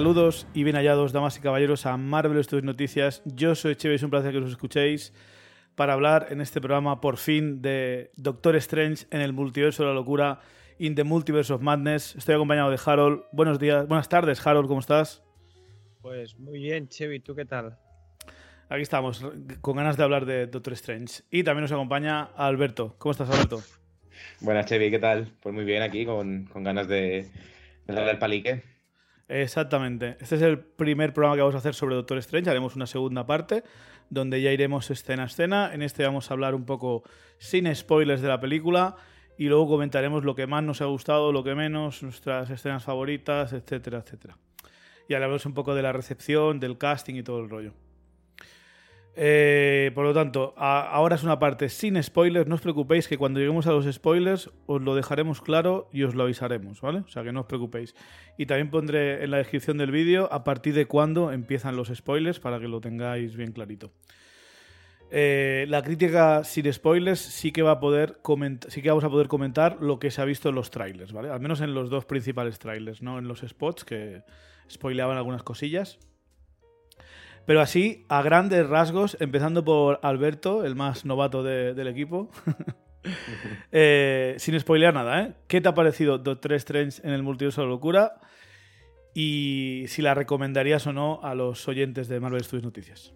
Saludos y bien hallados, damas y caballeros, a Marvel Studios Noticias. Yo soy Cheve, es un placer que nos escuchéis para hablar en este programa, por fin, de Doctor Strange en el multiverso de la locura, in the multiverse of madness. Estoy acompañado de Harold. Buenos días, buenas tardes, Harold, ¿cómo estás? Pues muy bien, Chevy, ¿tú qué tal? Aquí estamos, con ganas de hablar de Doctor Strange. Y también nos acompaña Alberto. ¿Cómo estás, Alberto? Buenas, Chevy, ¿qué tal? Pues muy bien aquí, con, ganas de, de darle el palique. Exactamente. Este es el primer programa que vamos a hacer sobre Doctor Strange. Haremos una segunda parte donde ya iremos escena a escena. En este vamos a hablar un poco sin spoilers de la película y luego comentaremos lo que más nos ha gustado, lo que menos, nuestras escenas favoritas, etcétera, etcétera. Y hablaremos un poco de la recepción, del casting y todo el rollo. Eh, por lo tanto, ahora es una parte sin spoilers. No os preocupéis que cuando lleguemos a los spoilers os lo dejaremos claro y os lo avisaremos, ¿vale? O sea que no os preocupéis. Y también pondré en la descripción del vídeo a partir de cuándo empiezan los spoilers para que lo tengáis bien clarito. Eh, la crítica sin spoilers sí que va a poder sí que vamos a poder comentar lo que se ha visto en los trailers, ¿vale? Al menos en los dos principales trailers, no en los spots que spoileaban algunas cosillas. Pero así, a grandes rasgos, empezando por Alberto, el más novato del equipo. Eh, sin spoilear nada, ¿eh? ¿Qué te ha parecido Doctor Strange en el multiverso de locura? Y si la recomendarías o no a los oyentes de Marvel Studios Noticias.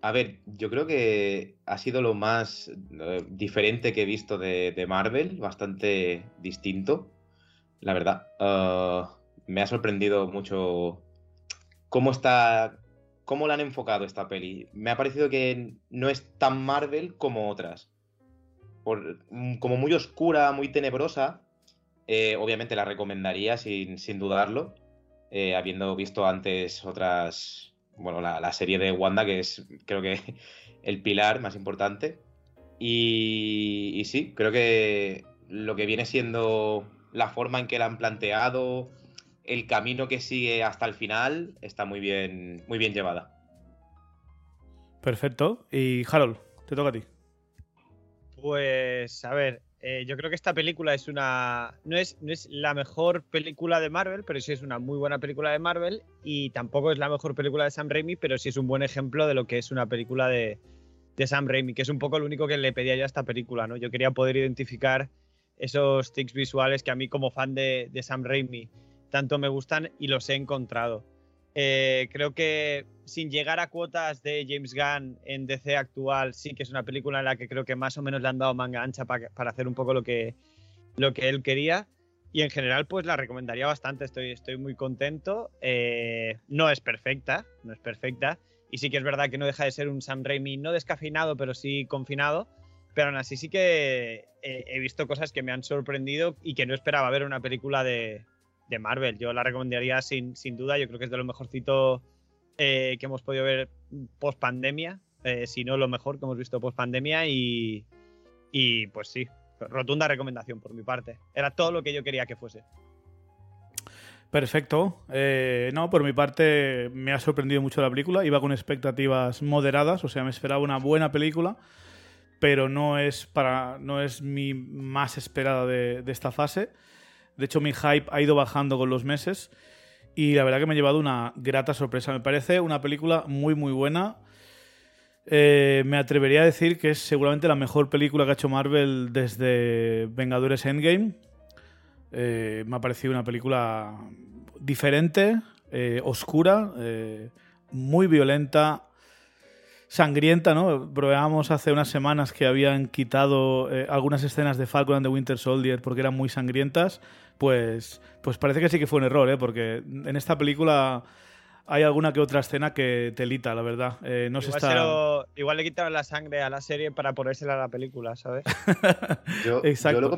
A ver, yo creo que ha sido lo más eh, diferente que he visto de, Marvel, bastante distinto, la verdad. Uh, me ha sorprendido mucho cómo está cómo la han enfocado esta peli. Me ha parecido que no es tan Marvel como otras. Mm, como muy oscura, muy tenebrosa. Eh, obviamente la recomendaría sin, dudarlo. Eh, habiendo visto antes otras. Bueno, la, serie de Wanda, que es creo que el pilar más importante. Y, y sí, creo que lo que viene siendo la forma en que la han planteado, el camino que sigue hasta el final está muy bien, muy bien llevada. Perfecto. Y Harold, te toca a ti. Pues, a ver, eh, yo creo que esta película es una. No es, no es la mejor película de Marvel, pero sí es una muy buena película de Marvel. Y tampoco es la mejor película de Sam Raimi, pero sí es un buen ejemplo de lo que es una película de, de Sam Raimi, que es un poco lo único que le pedía yo a esta película, ¿no? Yo quería poder identificar esos tics visuales que a mí, como fan de, de Sam Raimi, tanto me gustan y los he encontrado. Eh, creo que sin llegar a cuotas de James Gunn en DC actual, sí que es una película en la que creo que más o menos le han dado manga ancha para, hacer un poco lo que, lo que él quería. Y en general, pues la recomendaría bastante. Estoy, estoy muy contento. Eh, no es perfecta, no es perfecta. Y sí que es verdad que no deja de ser un Sam Raimi no descafeinado, pero sí confinado. Pero aún así sí que he visto cosas que me han sorprendido y que no esperaba ver una película de, de Marvel. Yo la recomendaría sin, sin duda, yo creo que es de lo mejorcito eh, que hemos podido ver post pandemia, eh, si no lo mejor que hemos visto post pandemia y, y pues sí, rotunda recomendación por mi parte. Era todo lo que yo quería que fuese. Perfecto. Eh, no, por mi parte me ha sorprendido mucho la película. Iba con expectativas moderadas, o sea, me esperaba una buena película, pero no es para, no es mi más esperada de, de esta fase. De hecho, mi hype ha ido bajando con los meses y la verdad que me ha llevado una grata sorpresa. Me parece una película muy, muy buena. Eh, me atrevería a decir que es seguramente la mejor película que ha hecho Marvel desde Vengadores Endgame. Eh, me ha parecido una película diferente, eh, oscura, muy violenta, sangrienta, ¿no? Probábamos hace unas semanas que habían quitado algunas escenas de Falcon and the Winter Soldier porque eran muy sangrientas pues, pues parece que sí que fue un error, ¿eh? porque en esta película hay alguna que otra escena que telita, la verdad. Eh, no igual, está... igual le quitaron la sangre a la serie para ponérsela a la película, ¿sabes? yo, yo lo,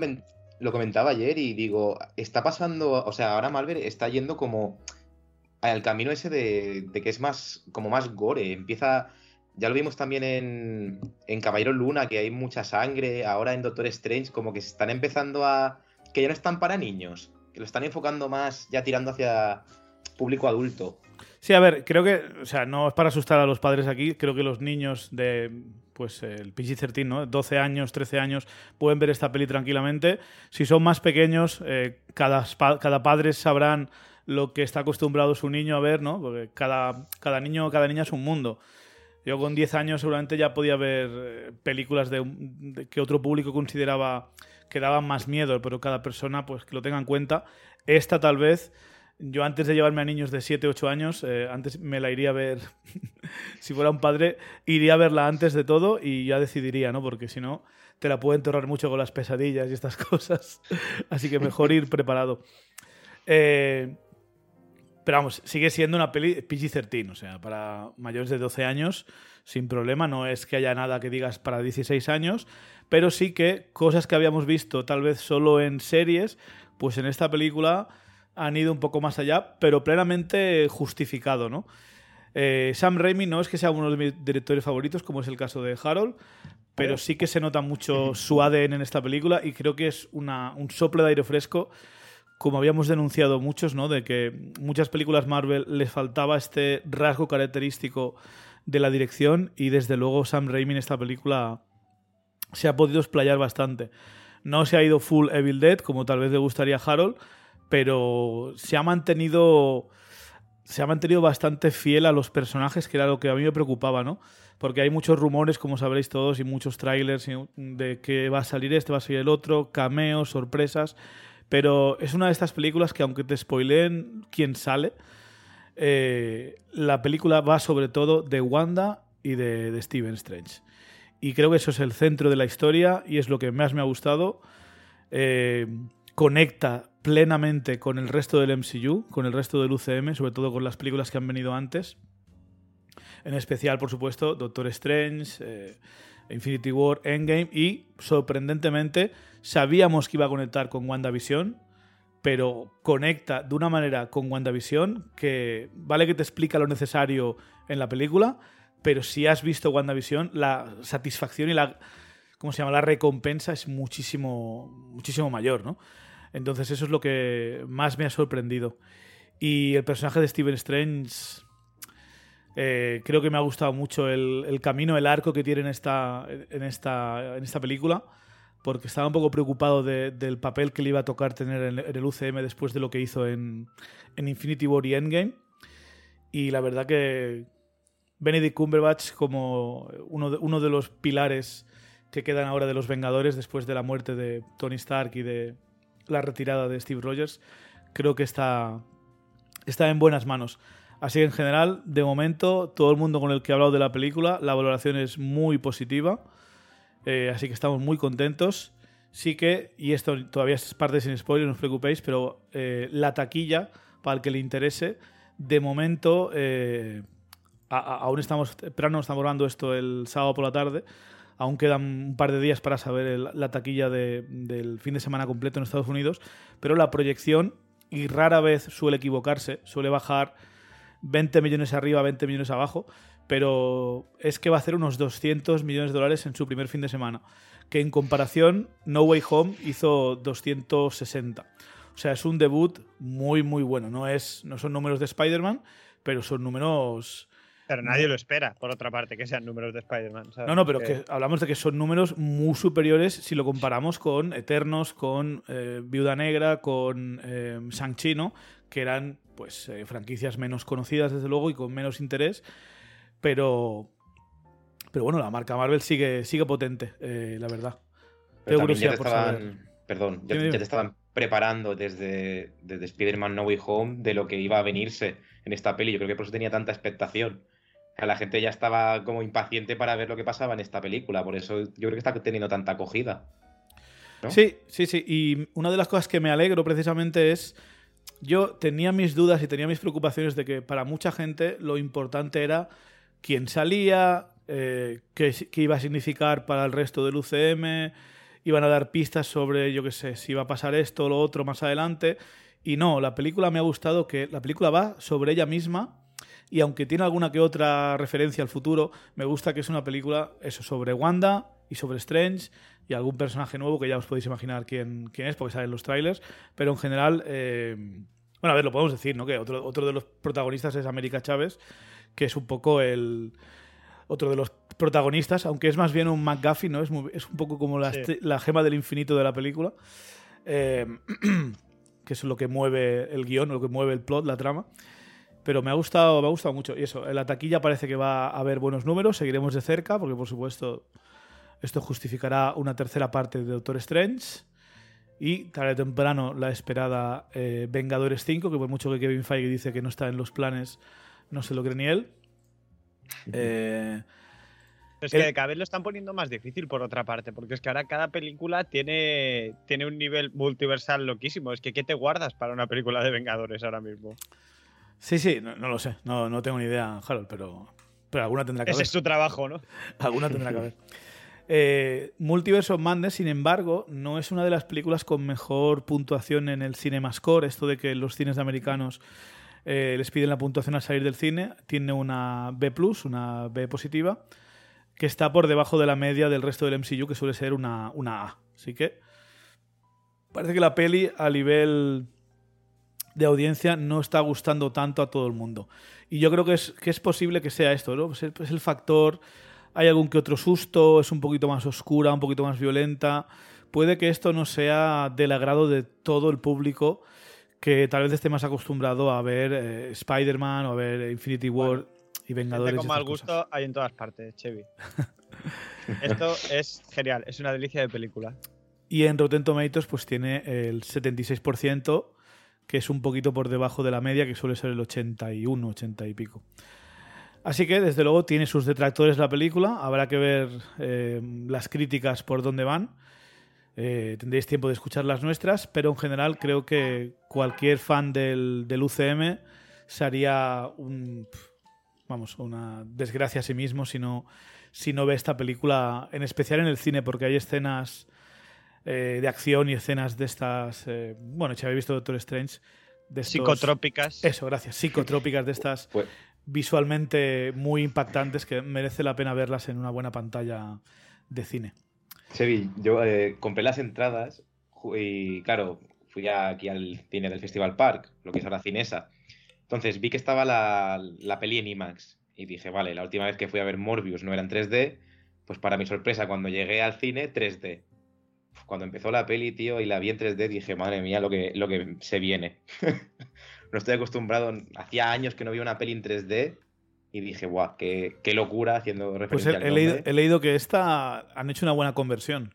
lo, comentaba ayer y digo, está pasando, o sea, ahora Marvel está yendo como al camino ese de, de que es más, como más gore, empieza... Ya lo vimos también en, en Caballero Luna, que hay mucha sangre. Ahora en Doctor Strange, como que se están empezando a, que ya no están para niños, que lo están enfocando más ya tirando hacia público adulto. Sí, a ver, creo que, o sea, no es para asustar a los padres aquí, creo que los niños de, pues, el PG-13, ¿no? 12 años, 13 años, pueden ver esta peli tranquilamente. Si son más pequeños, eh, cada, cada padre sabrán lo que está acostumbrado su niño a ver, ¿no? Porque cada, cada niño, cada niña es un mundo. Yo con 10 años seguramente ya podía ver eh, películas de, de que otro público consideraba que daban más miedo, pero cada persona pues que lo tenga en cuenta. Esta tal vez yo antes de llevarme a niños de 7, 8 años, eh, antes me la iría a ver, si fuera un padre, iría a verla antes de todo y ya decidiría, ¿no? Porque si no, te la pueden torrar mucho con las pesadillas y estas cosas. Así que mejor ir preparado. Eh, pero vamos, sigue siendo una peli PG-13, o sea, para mayores de 12 años, sin problema. No es que haya nada que digas para 16 años, pero sí que cosas que habíamos visto tal vez solo en series, pues en esta película han ido un poco más allá, pero plenamente justificado, ¿no? Eh, Sam Raimi no es que sea uno de mis directores favoritos, como es el caso de Harold, pero sí que se nota mucho su ADN en esta película y creo que es una, un soplo de aire fresco, como habíamos denunciado muchos, ¿no? De que muchas películas Marvel les faltaba este rasgo característico de la dirección y desde luego Sam Raimi en esta película se ha podido explayar bastante. No se ha ido full Evil Dead, como tal vez le gustaría a Harold, pero se ha mantenido se ha mantenido bastante fiel a los personajes, que era lo que a mí me preocupaba, ¿no? Porque hay muchos rumores, como sabréis todos, y muchos trailers de que va a salir este, va a salir el otro, cameos, sorpresas. Pero es una de estas películas que, aunque te spoileen quién sale, eh, la película va sobre todo de Wanda y de, de Steven Strange. Y creo que eso es el centro de la historia y es lo que más me ha gustado. Eh, conecta plenamente con el resto del MCU, con el resto del UCM, sobre todo con las películas que han venido antes. En especial, por supuesto, Doctor Strange, eh, Infinity War, Endgame y, sorprendentemente, sabíamos que iba a conectar con WandaVision, pero conecta de una manera con WandaVision que vale que te explica lo necesario en la película, pero si has visto WandaVision, la satisfacción y la ¿cómo se llama? La recompensa es muchísimo, muchísimo mayor, ¿no? Entonces eso es lo que más me ha sorprendido. Y el personaje de Steven Strange, eh, creo que me ha gustado mucho el, camino, el arco que tiene en esta, en esta, en esta película, porque estaba un poco preocupado del papel que le iba a tocar tener en, el UCM después de lo que hizo en, en Infinity War y Endgame. Y la verdad que Benedict Cumberbatch como uno de, uno de los pilares que quedan ahora de los Vengadores después de la muerte de Tony Stark y de la retirada de Steve Rogers, creo que está, está en buenas manos. Así que en general, de momento, todo el mundo con el que he hablado de la película, la valoración es muy positiva. Eh, así que estamos muy contentos. Sí que, y esto todavía es parte sin spoiler, no os preocupéis, pero eh, la taquilla, para el que le interese, de momento, eh, aún estamos esperando, estamos hablando esto el sábado por la tarde, Aún quedan un par de días para saber la taquilla del fin de semana completo en Estados Unidos, pero la proyección, y rara vez suele equivocarse, suele bajar 20 millones arriba, 20 millones abajo, pero es que va a hacer unos 200 millones de dólares en su primer fin de semana, que en comparación No Way Home hizo 260. O sea, es un debut muy, muy bueno. No, es, no son números de Spider-Man, pero son números pero nadie lo espera, por otra parte, que sean números de Spider-Man. No, no, pero que hablamos de que son números muy superiores si lo comparamos con Eternos, con eh, Viuda Negra, con eh, Shang-Chi, Que eran pues eh, franquicias menos conocidas, desde luego, y con menos interés. Pero, pero bueno, la marca Marvel sigue, sigue potente, eh, la verdad. Pero ya te estaban, perdón, ya, te estaban preparando desde, desde Spider-Man No Way Home de lo que iba a venirse en esta peli. Yo creo que por eso tenía tanta expectación la gente ya estaba como impaciente para ver lo que pasaba en esta película, por eso yo creo que está teniendo tanta acogida. Sí, sí, sí. Y una de las cosas que me alegro precisamente es, yo tenía mis dudas y tenía mis preocupaciones de que para mucha gente lo importante era quién salía, eh, qué, iba a significar para el resto del UCM, iban a dar pistas sobre, yo qué sé, si iba a pasar esto o lo otro más adelante. Y no, la película me ha gustado que la película va sobre ella misma y aunque tiene alguna que otra referencia al futuro, me gusta que es una película eso sobre Wanda y sobre Strange y algún personaje nuevo que ya os podéis imaginar quién, quién es porque salen los trailers, pero en general, eh, bueno, a ver, lo podemos decir, ¿no? Que otro, otro de los protagonistas es América Chávez, que es un poco el otro de los protagonistas, aunque es más bien un McGuffin, ¿no? Es, es un poco como la, la, gema del infinito de la película. Eh, que es lo que mueve el guion, lo que mueve el plot, la trama. Pero me ha gustado, me ha gustado mucho. Y eso, en la taquilla parece que va a haber buenos números, seguiremos de cerca, porque por supuesto esto justificará una tercera parte de Doctor Strange. Y tarde o temprano la esperada eh, Vengadores 5, que por mucho que Kevin Feige dice que no está en los planes, no se lo cree ni él. Eh, es que cada vez lo están poniendo más difícil por otra parte, porque es que ahora cada película tiene, tiene un nivel multiversal loquísimo. Es que ¿qué te guardas para una película de Vengadores ahora mismo? Sí, sí, no, lo sé, no, no, tengo ni idea, Harold, pero, pero alguna tendrá que Ese haber. es su trabajo, ¿no? alguna tendrá que haber. Eh, Multiverse of Madness, sin embargo, no es una de las películas con mejor puntuación en el CinemaScore, esto de que los cines americanos eh, les piden la puntuación al salir del cine, tiene una B+, una B positiva, que está por debajo de la media del resto del MCU, que suele ser una, una A. Así que parece que la peli a nivel de audiencia no está gustando tanto a todo el mundo. Y yo creo que es, que es posible que sea esto, ¿no? Es el, es el factor, hay algún que otro susto, es un poquito más oscura, un poquito más violenta. Puede que esto no sea del agrado de todo el público que tal vez esté más acostumbrado a ver eh, Spider-Man o a ver Infinity War y Vengadores. con mal gusto hay en todas partes, Chevy. Esto es genial, es una delicia de película. Y en Rotten Tomatoes pues tiene el 76%, que es un poquito por debajo de la media, que suele ser el 81, 80 y pico. Así que, desde luego, tiene sus detractores la película. Habrá que ver eh, las críticas por dónde van. Eh, tendréis tiempo de escuchar las nuestras, pero en general creo que cualquier fan del, del UCM se haría un, vamos, una desgracia a sí mismo si no, si no ve esta película, en especial en el cine, porque hay escenas eh, de acción y escenas de estas. Eh, bueno, si habéis visto Doctor Strange. De estos, psicotrópicas. Eso, gracias. Psicotrópicas de estas pues, visualmente muy impactantes que merece la pena verlas en una buena pantalla de cine. Sevi, yo eh, compré las entradas y, claro, fui aquí al cine del Festival Park, lo que es ahora Cinesa. Entonces vi que estaba la, la peli en IMAX y dije, vale, la última vez que fui a ver Morbius no era en 3D, pues para mi sorpresa, cuando llegué al cine, 3D. Cuando empezó la peli, tío, y la vi en 3D, dije, madre mía, lo que, lo que se viene. no estoy acostumbrado, hacía años que no vi una peli en 3D y dije, guau, qué, qué locura haciendo referencia pues he, he, leído, he, leído, que esta han hecho una buena conversión.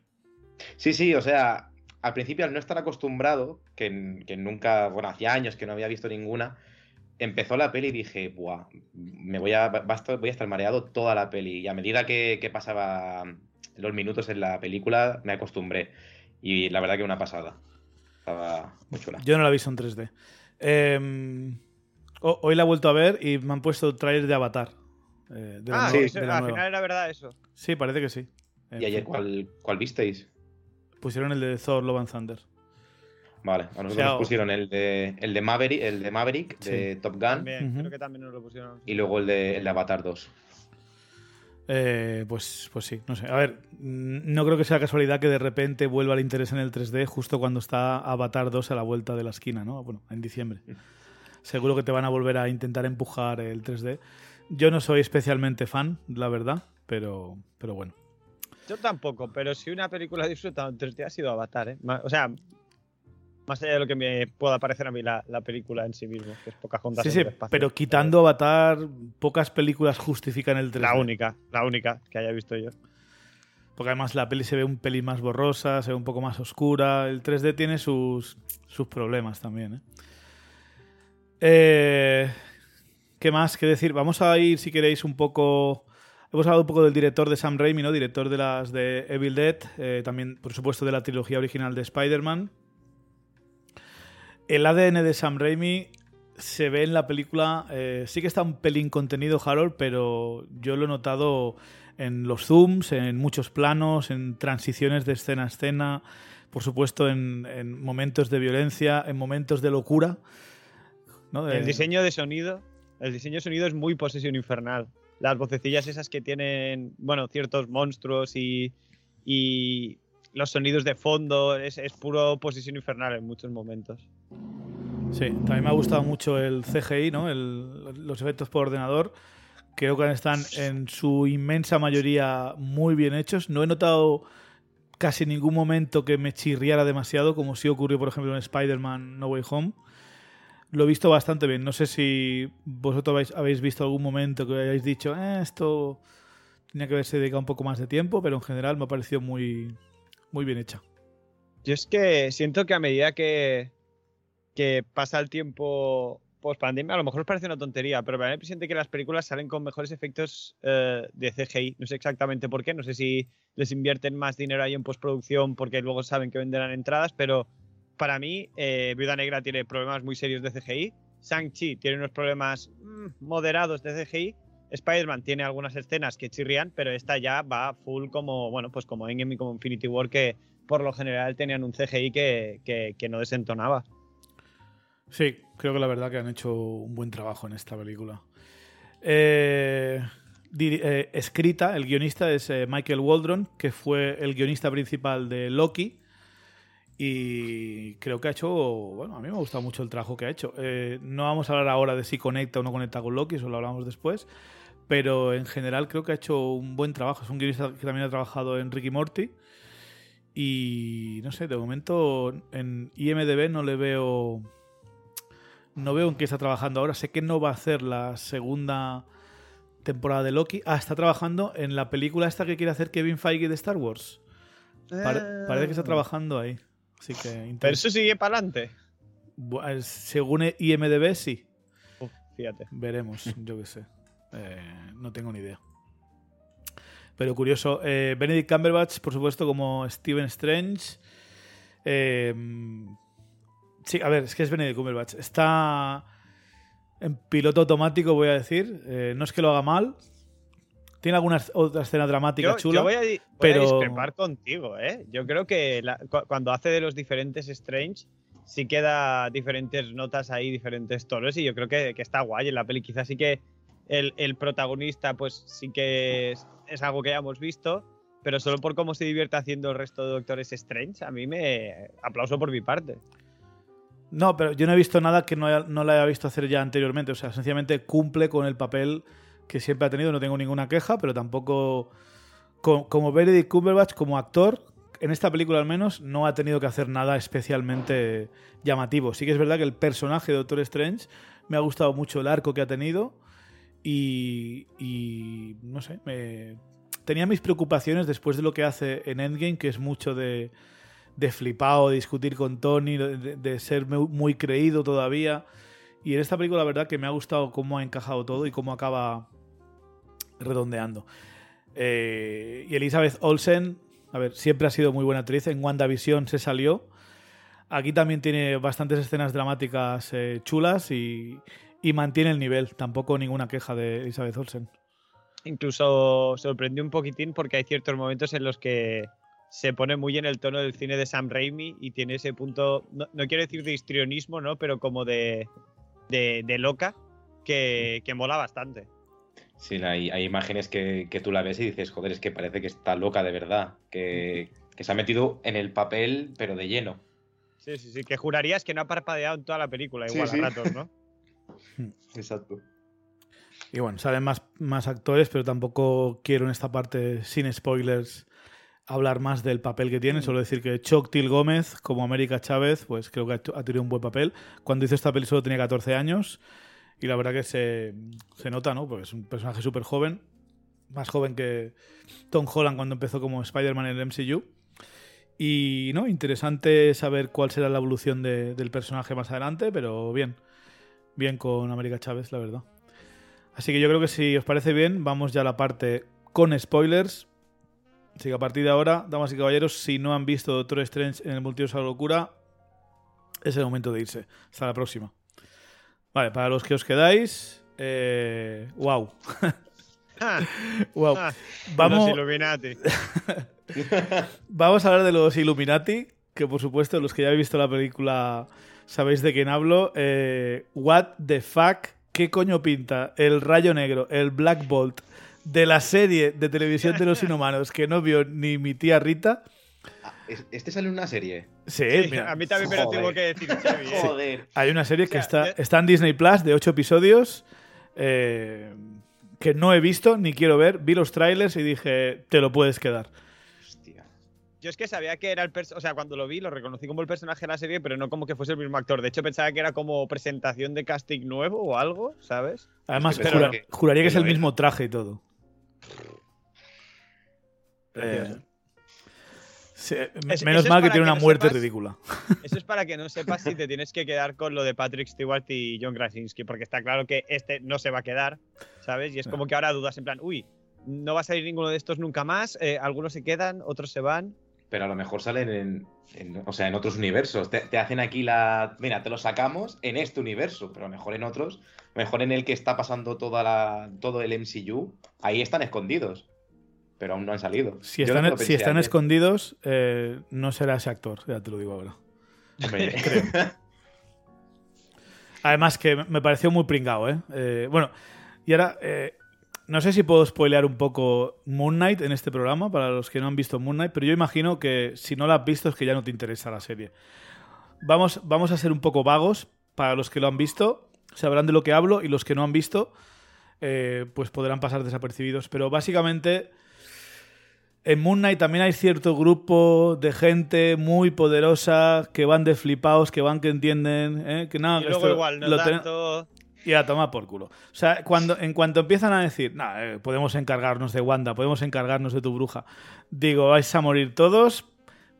Sí, sí, o sea, al principio al no estar acostumbrado, que, que, nunca, bueno, hacía años que no había visto ninguna, empezó la peli y dije, buah, me voy a, voy a estar mareado toda la peli. Y a medida que, que pasaba los minutos en la película, me acostumbré. Y la verdad que una pasada. Estaba muy chula. Yo no la he visto en 3D. Eh, Hoy la he vuelto a ver y me han puesto trailer de Avatar. Eh, de ah, sí, de al nueva. final era verdad eso. Sí, parece que sí. ¿Y ayer cuál, cuál, visteis? Pusieron el de Thor Love and Thunder. Vale, a nosotros o sea, nos pusieron el de, el de Maverick, el de, Maverick, sí. de Top Gun. También, uh -huh. creo que también nos lo pusieron. Y luego el de, el de Avatar 2. Eh, pues, pues sí, no sé. A ver, no creo que sea casualidad que de repente vuelva el interés en el 3D justo cuando está Avatar 2 a la vuelta de la esquina, ¿no? Bueno, en diciembre seguro que te van a volver a intentar empujar el 3D. Yo no soy especialmente fan, la verdad, pero, pero bueno. Yo tampoco, pero si una película he disfrutado en 3D ha sido Avatar, ¿eh? O sea, más allá de lo que me pueda parecer a mí la, la película en sí mismo, que es pocas juntas. Sí, sí, pero quitando Avatar, pocas películas justifican el 3D. La única, la única que haya visto yo. Porque además la peli se ve un pelín más borrosa, se ve un poco más oscura. El 3D tiene sus, sus problemas también, ¿eh? Eh, ¿Qué más que decir? Vamos a ir, si queréis, un poco. Hemos hablado un poco del director de Sam Raimi, ¿no? Director de las de Evil Dead, eh, también, por supuesto, de la trilogía original de Spider-Man. El ADN de Sam Raimi se ve en la película. Eh, sí que está un pelín contenido, Harold, pero yo lo he notado en los zooms, en muchos planos, en transiciones de escena a escena, por supuesto, en, en momentos de violencia, en momentos de locura. ¿No? De... El diseño de sonido, el diseño de sonido es muy posesión infernal. Las vocecillas esas que tienen, bueno, ciertos monstruos y, y los sonidos de fondo, es, es, puro posesión infernal en muchos momentos. Sí, también me ha gustado mucho el CGI, ¿no? El, los efectos por ordenador. Creo que están en su inmensa mayoría muy bien hechos. No he notado casi ningún momento que me chirriara demasiado, como sí ocurrió, por ejemplo, en Spider-Man No Way Home. Lo he visto bastante bien. No sé si vosotros habéis, habéis visto algún momento que hayáis dicho, eh, esto tenía que haberse dedicado un poco más de tiempo, pero en general me ha parecido muy, muy bien hecha. Yo es que siento que a medida que, que pasa el tiempo post pandemia, a lo mejor os parece una tontería, pero me da que las películas salen con mejores efectos eh, de CGI. No sé exactamente por qué, no sé si les invierten más dinero ahí en postproducción porque luego saben que venderán entradas, pero para mí, eh, Viuda Negra tiene problemas muy serios de CGI. Shang-Chi tiene unos problemas mm, moderados de CGI. Spider-Man tiene algunas escenas que chirrían, pero esta ya va full como, bueno, pues como Endgame y como Infinity War, que por lo general tenían un CGI que, no desentonaba. Sí, creo que la verdad que han hecho un buen trabajo en esta película. Eh, eh, escrita, el guionista es eh, Michael Waldron, que fue el guionista principal de Loki. Y creo que ha hecho. Bueno, a mí me ha gustado mucho el trabajo que ha hecho. no vamos a hablar ahora de si conecta o no conecta con Loki, eso lo hablamos después. Pero en general creo que ha hecho un buen trabajo. Es un guionista que también ha trabajado en Ricky Morty. Y no sé, de momento en IMDB no le veo no veo en qué está trabajando ahora. Sé que no va a hacer la segunda temporada de Loki. Ah, está trabajando en la película esta que quiere hacer Kevin Feige de Star Wars. parece que está ah. trabajando ahí. Así que Pero eso sigue para adelante. según IMDB, sí. fíjate. Veremos, yo qué sé. Eh, no tengo ni idea. Pero curioso. Eh, Benedict Cumberbatch, por supuesto, como Steven Strange. Eh, Sí, a ver, es que es Benedict Cumberbatch. Está en piloto automático, voy a decir. Eh, no es que lo haga mal. Tiene alguna otra escena dramática chula. Yo voy, a, pero... discrepar contigo, ¿eh? Yo creo que cuando hace de los diferentes Strange, sí queda diferentes notas ahí, diferentes tonos, y yo creo que, está guay en la peli. Quizás sí que el, protagonista, pues sí que es, es, algo que ya hemos visto, pero solo por cómo se divierte haciendo el resto de Doctores Strange, a mí me. aplauso por mi parte. No, pero yo no he visto nada que no, no la haya visto hacer ya anteriormente. O sea, sencillamente cumple con el papel que siempre ha tenido. No tengo ninguna queja, pero tampoco. Como, Benedict Cumberbatch, como actor, en esta película al menos, no ha tenido que hacer nada especialmente llamativo. Sí que es verdad que el personaje de Doctor Strange me ha gustado mucho el arco que ha tenido. Y, y no sé, me... tenía mis preocupaciones después de lo que hace en Endgame, que es mucho de de flipado, de discutir con Tony, de, ser muy creído todavía. Y en esta película la verdad que me ha gustado cómo ha encajado todo y cómo acaba redondeando. Eh, y Elizabeth Olsen, a ver, siempre ha sido muy buena actriz. En WandaVision se salió. Aquí también tiene bastantes escenas dramáticas eh, chulas y, mantiene el nivel. Tampoco ninguna queja de Elizabeth Olsen. Incluso sorprendió un poquitín porque hay ciertos momentos en los que se pone muy en el tono del cine de Sam Raimi y tiene ese punto, no, quiero decir de histrionismo, ¿no? Pero como de, de, loca que, que, mola bastante. Sí, hay, hay imágenes que, que, tú la ves y dices, joder, es que parece que está loca de verdad, que, que se ha metido en el papel, pero de lleno. Sí, sí, sí, que jurarías que no ha parpadeado en toda la película, igual a ratos, ¿no? Exacto. Y bueno, salen más, más actores, pero tampoco quiero en esta parte, sin spoilers, hablar más del papel que tiene, solo decir que Til Gómez, como América Chávez, pues creo que ha tenido un buen papel. Cuando hizo esta peli solo tenía 14 años y la verdad que se, se nota, ¿no? Porque es un personaje súper joven, más joven que Tom Holland cuando empezó como Spider-Man en el MCU. Y, ¿no? Interesante saber cuál será la evolución del personaje más adelante, pero bien. Bien con América Chávez, la verdad. Así que yo creo que si os parece bien, vamos ya a la parte con spoilers Así que a partir de ahora, damas y caballeros, si no han visto Doctor Strange en el multiverso de la locura, es el momento de irse. Hasta la próxima. Vale, para los que os quedáis, eh, wow. wow. Ah, Vamos... Los Illuminati. Vamos a hablar de los Illuminati, que por supuesto los que ya habéis visto la película sabéis de quién hablo. Eh, what the fuck, ¿qué coño pinta? El rayo negro, el Black Bolt, de la serie de televisión de los inhumanos que no vio ni mi tía Rita. ¿Este sale en una serie? Sí, a mí también me lo tengo que decir. ¿eh? Joder. Hay una serie que está, está en Disney Plus de ocho episodios eh, que no he visto ni quiero ver. Vi los trailers y dije, te lo puedes quedar. Hostia. Yo es que sabía que era el personaje, o sea, cuando lo vi lo reconocí como el personaje de la serie, pero no como que fuese el mismo actor. De hecho, pensaba que era como presentación de casting nuevo o algo, ¿sabes? Además, Es que jura- pensaba que- juraría que es el mismo traje y todo. Eh, sí, eso menos es mal que para tiene que una no muerte sepas- ridícula. Eso es para que no sepas si te tienes que quedar con lo de Patrick Stewart y John Krasinski, porque está claro que este no se va a quedar, ¿sabes? Y es como que ahora dudas en plan, uy, no va a salir ninguno de estos nunca más, eh, algunos se quedan, otros se van. Pero a lo mejor salen en, en- o sea, en otros universos. Te, te hacen aquí la. Mira, te lo sacamos en este universo, pero a lo mejor en otros. Mejor en el que está pasando toda la, todo el MCU. Ahí están escondidos. Pero aún no han salido. Si Yo están, si ayer. escondidos, eh, no será ese actor, ya te lo digo ahora. Hombre, Además que me pareció muy pringado, ¿eh? Eh, bueno, y ahora, eh, no sé si puedo spoilear un poco Moon Knight en este programa, para los que no han visto Moon Knight, pero yo imagino que si no la has visto es que ya no te interesa la serie. Vamos, vamos a ser un poco vagos, para los que lo han visto, sabrán de lo que hablo, y los que no han visto, eh, pues podrán pasar desapercibidos. Pero básicamente... En Moon Knight también hay cierto grupo de gente muy poderosa que van de flipados, que van que entienden, ¿eh? que nada, y luego esto igual, no lo ten- tanto... y a tomar por culo. O sea, cuando, en cuanto empiezan a decir, "Nah, eh, podemos encargarnos de Wanda, podemos encargarnos de tu bruja, digo, vais a morir todos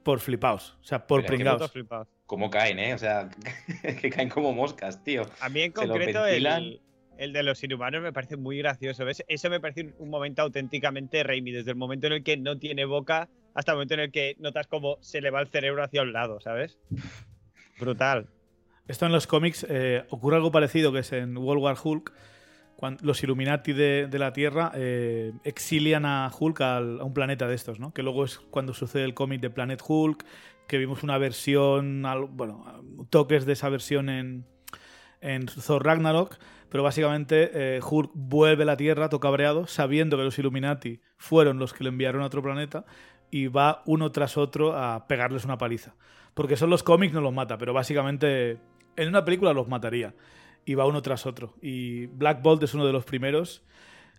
por flipaos. O sea, por flipado. ¿Cómo caen, eh? O sea, que caen como moscas, tío. A mí en Se concreto el, el de los inhumanos me parece muy gracioso. ¿ves? Eso me parece un, momento auténticamente Raimi, desde el momento en el que no tiene boca hasta el momento en el que notas como se le va el cerebro hacia un lado, ¿sabes? Brutal. Esto en los cómics eh, ocurre algo parecido que es en World War Hulk. Cuando los Illuminati de, la Tierra eh, exilian a Hulk a un planeta de estos, ¿no? Que luego es cuando sucede el cómic de Planet Hulk, que vimos una versión, bueno, toques de esa versión en, en Thor Ragnarok, pero básicamente eh, Hulk vuelve a la Tierra tocabreado, sabiendo que los Illuminati fueron los que lo enviaron a otro planeta, y va uno tras otro a pegarles una paliza. Porque son los cómics, no los mata, pero básicamente en una película los mataría. Y va uno tras otro. Y Black Bolt es uno de los primeros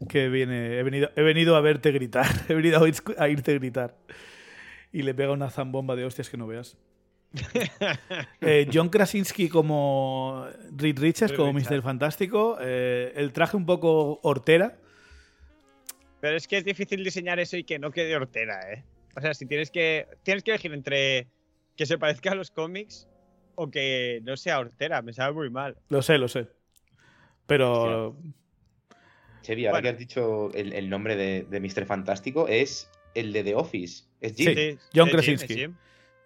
que viene. He venido, he venido a verte gritar. He venido a irte gritar. Y le pega una zambomba de hostias que no veas. Eh, John Krasinski como Reed Richards, Reed como. Mr. Fantástico. eh, el traje un poco hortera. Pero es que es difícil diseñar eso y que no quede hortera, ¿eh? O sea, si tienes que tienes que elegir entre que se parezca a los cómics o que no sea hortera, me sabe muy mal. Lo sé, lo sé. Pero Chevi, ahora Bueno. que has dicho el, el nombre de, de Mr. Fantástico, es el de The Office. Es Sí. Jim. Sí, John sí, Krasinski. sí, sí.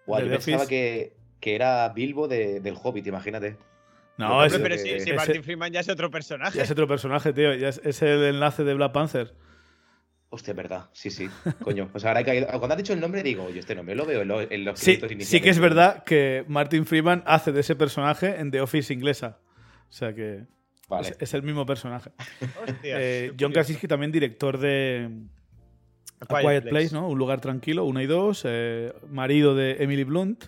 De yo pensaba que, que era Bilbo de- del Hobbit, imagínate. no, Hombre, es, pero que- si, si ese- Martin Freeman ya es otro personaje. ya es otro personaje, tío. Ya es, es el enlace de Black Panther. Hostia, es verdad. Sí, sí. Coño. O sea, ahora he caído- Cuando has dicho el nombre, digo, yo este nombre lo veo en, lo- en los Sí, créditos sí iniciales. que es verdad que Martin Freeman hace de ese personaje en The Office inglesa. O sea que Vale. es, es el mismo personaje. Hostias, Eh, John. Krasinski también director de A Quiet, Place. ¿no? Un lugar tranquilo, una y dos. eh, marido de Emily Blunt.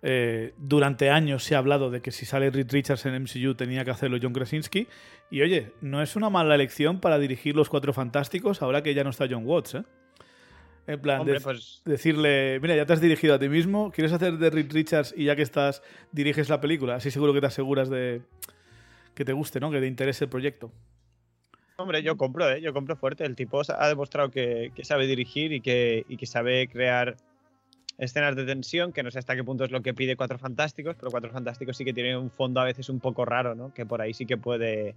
Eh, durante años se ha hablado de que si sale Reed Richards en MCU tenía que hacerlo John Krasinski. Y oye, no es una mala elección para dirigir Los Cuatro Fantásticos ahora que ya no está John Watts, ¿eh? En plan, Hombre, de- pues decirle, mira, ya te has dirigido a ti mismo, ¿quieres hacer de Reed Richards y ya que estás, diriges la película? Así seguro que te aseguras de que te guste, ¿no? Que te interese el proyecto. Hombre, yo compro, ¿eh? Yo compro fuerte. El tipo ha demostrado que, que sabe dirigir y que, y que sabe crear escenas de tensión, que no sé hasta qué punto es lo que pide Cuatro Fantásticos, pero Cuatro Fantásticos sí que tiene un fondo a veces un poco raro, ¿no? Que por ahí sí que puede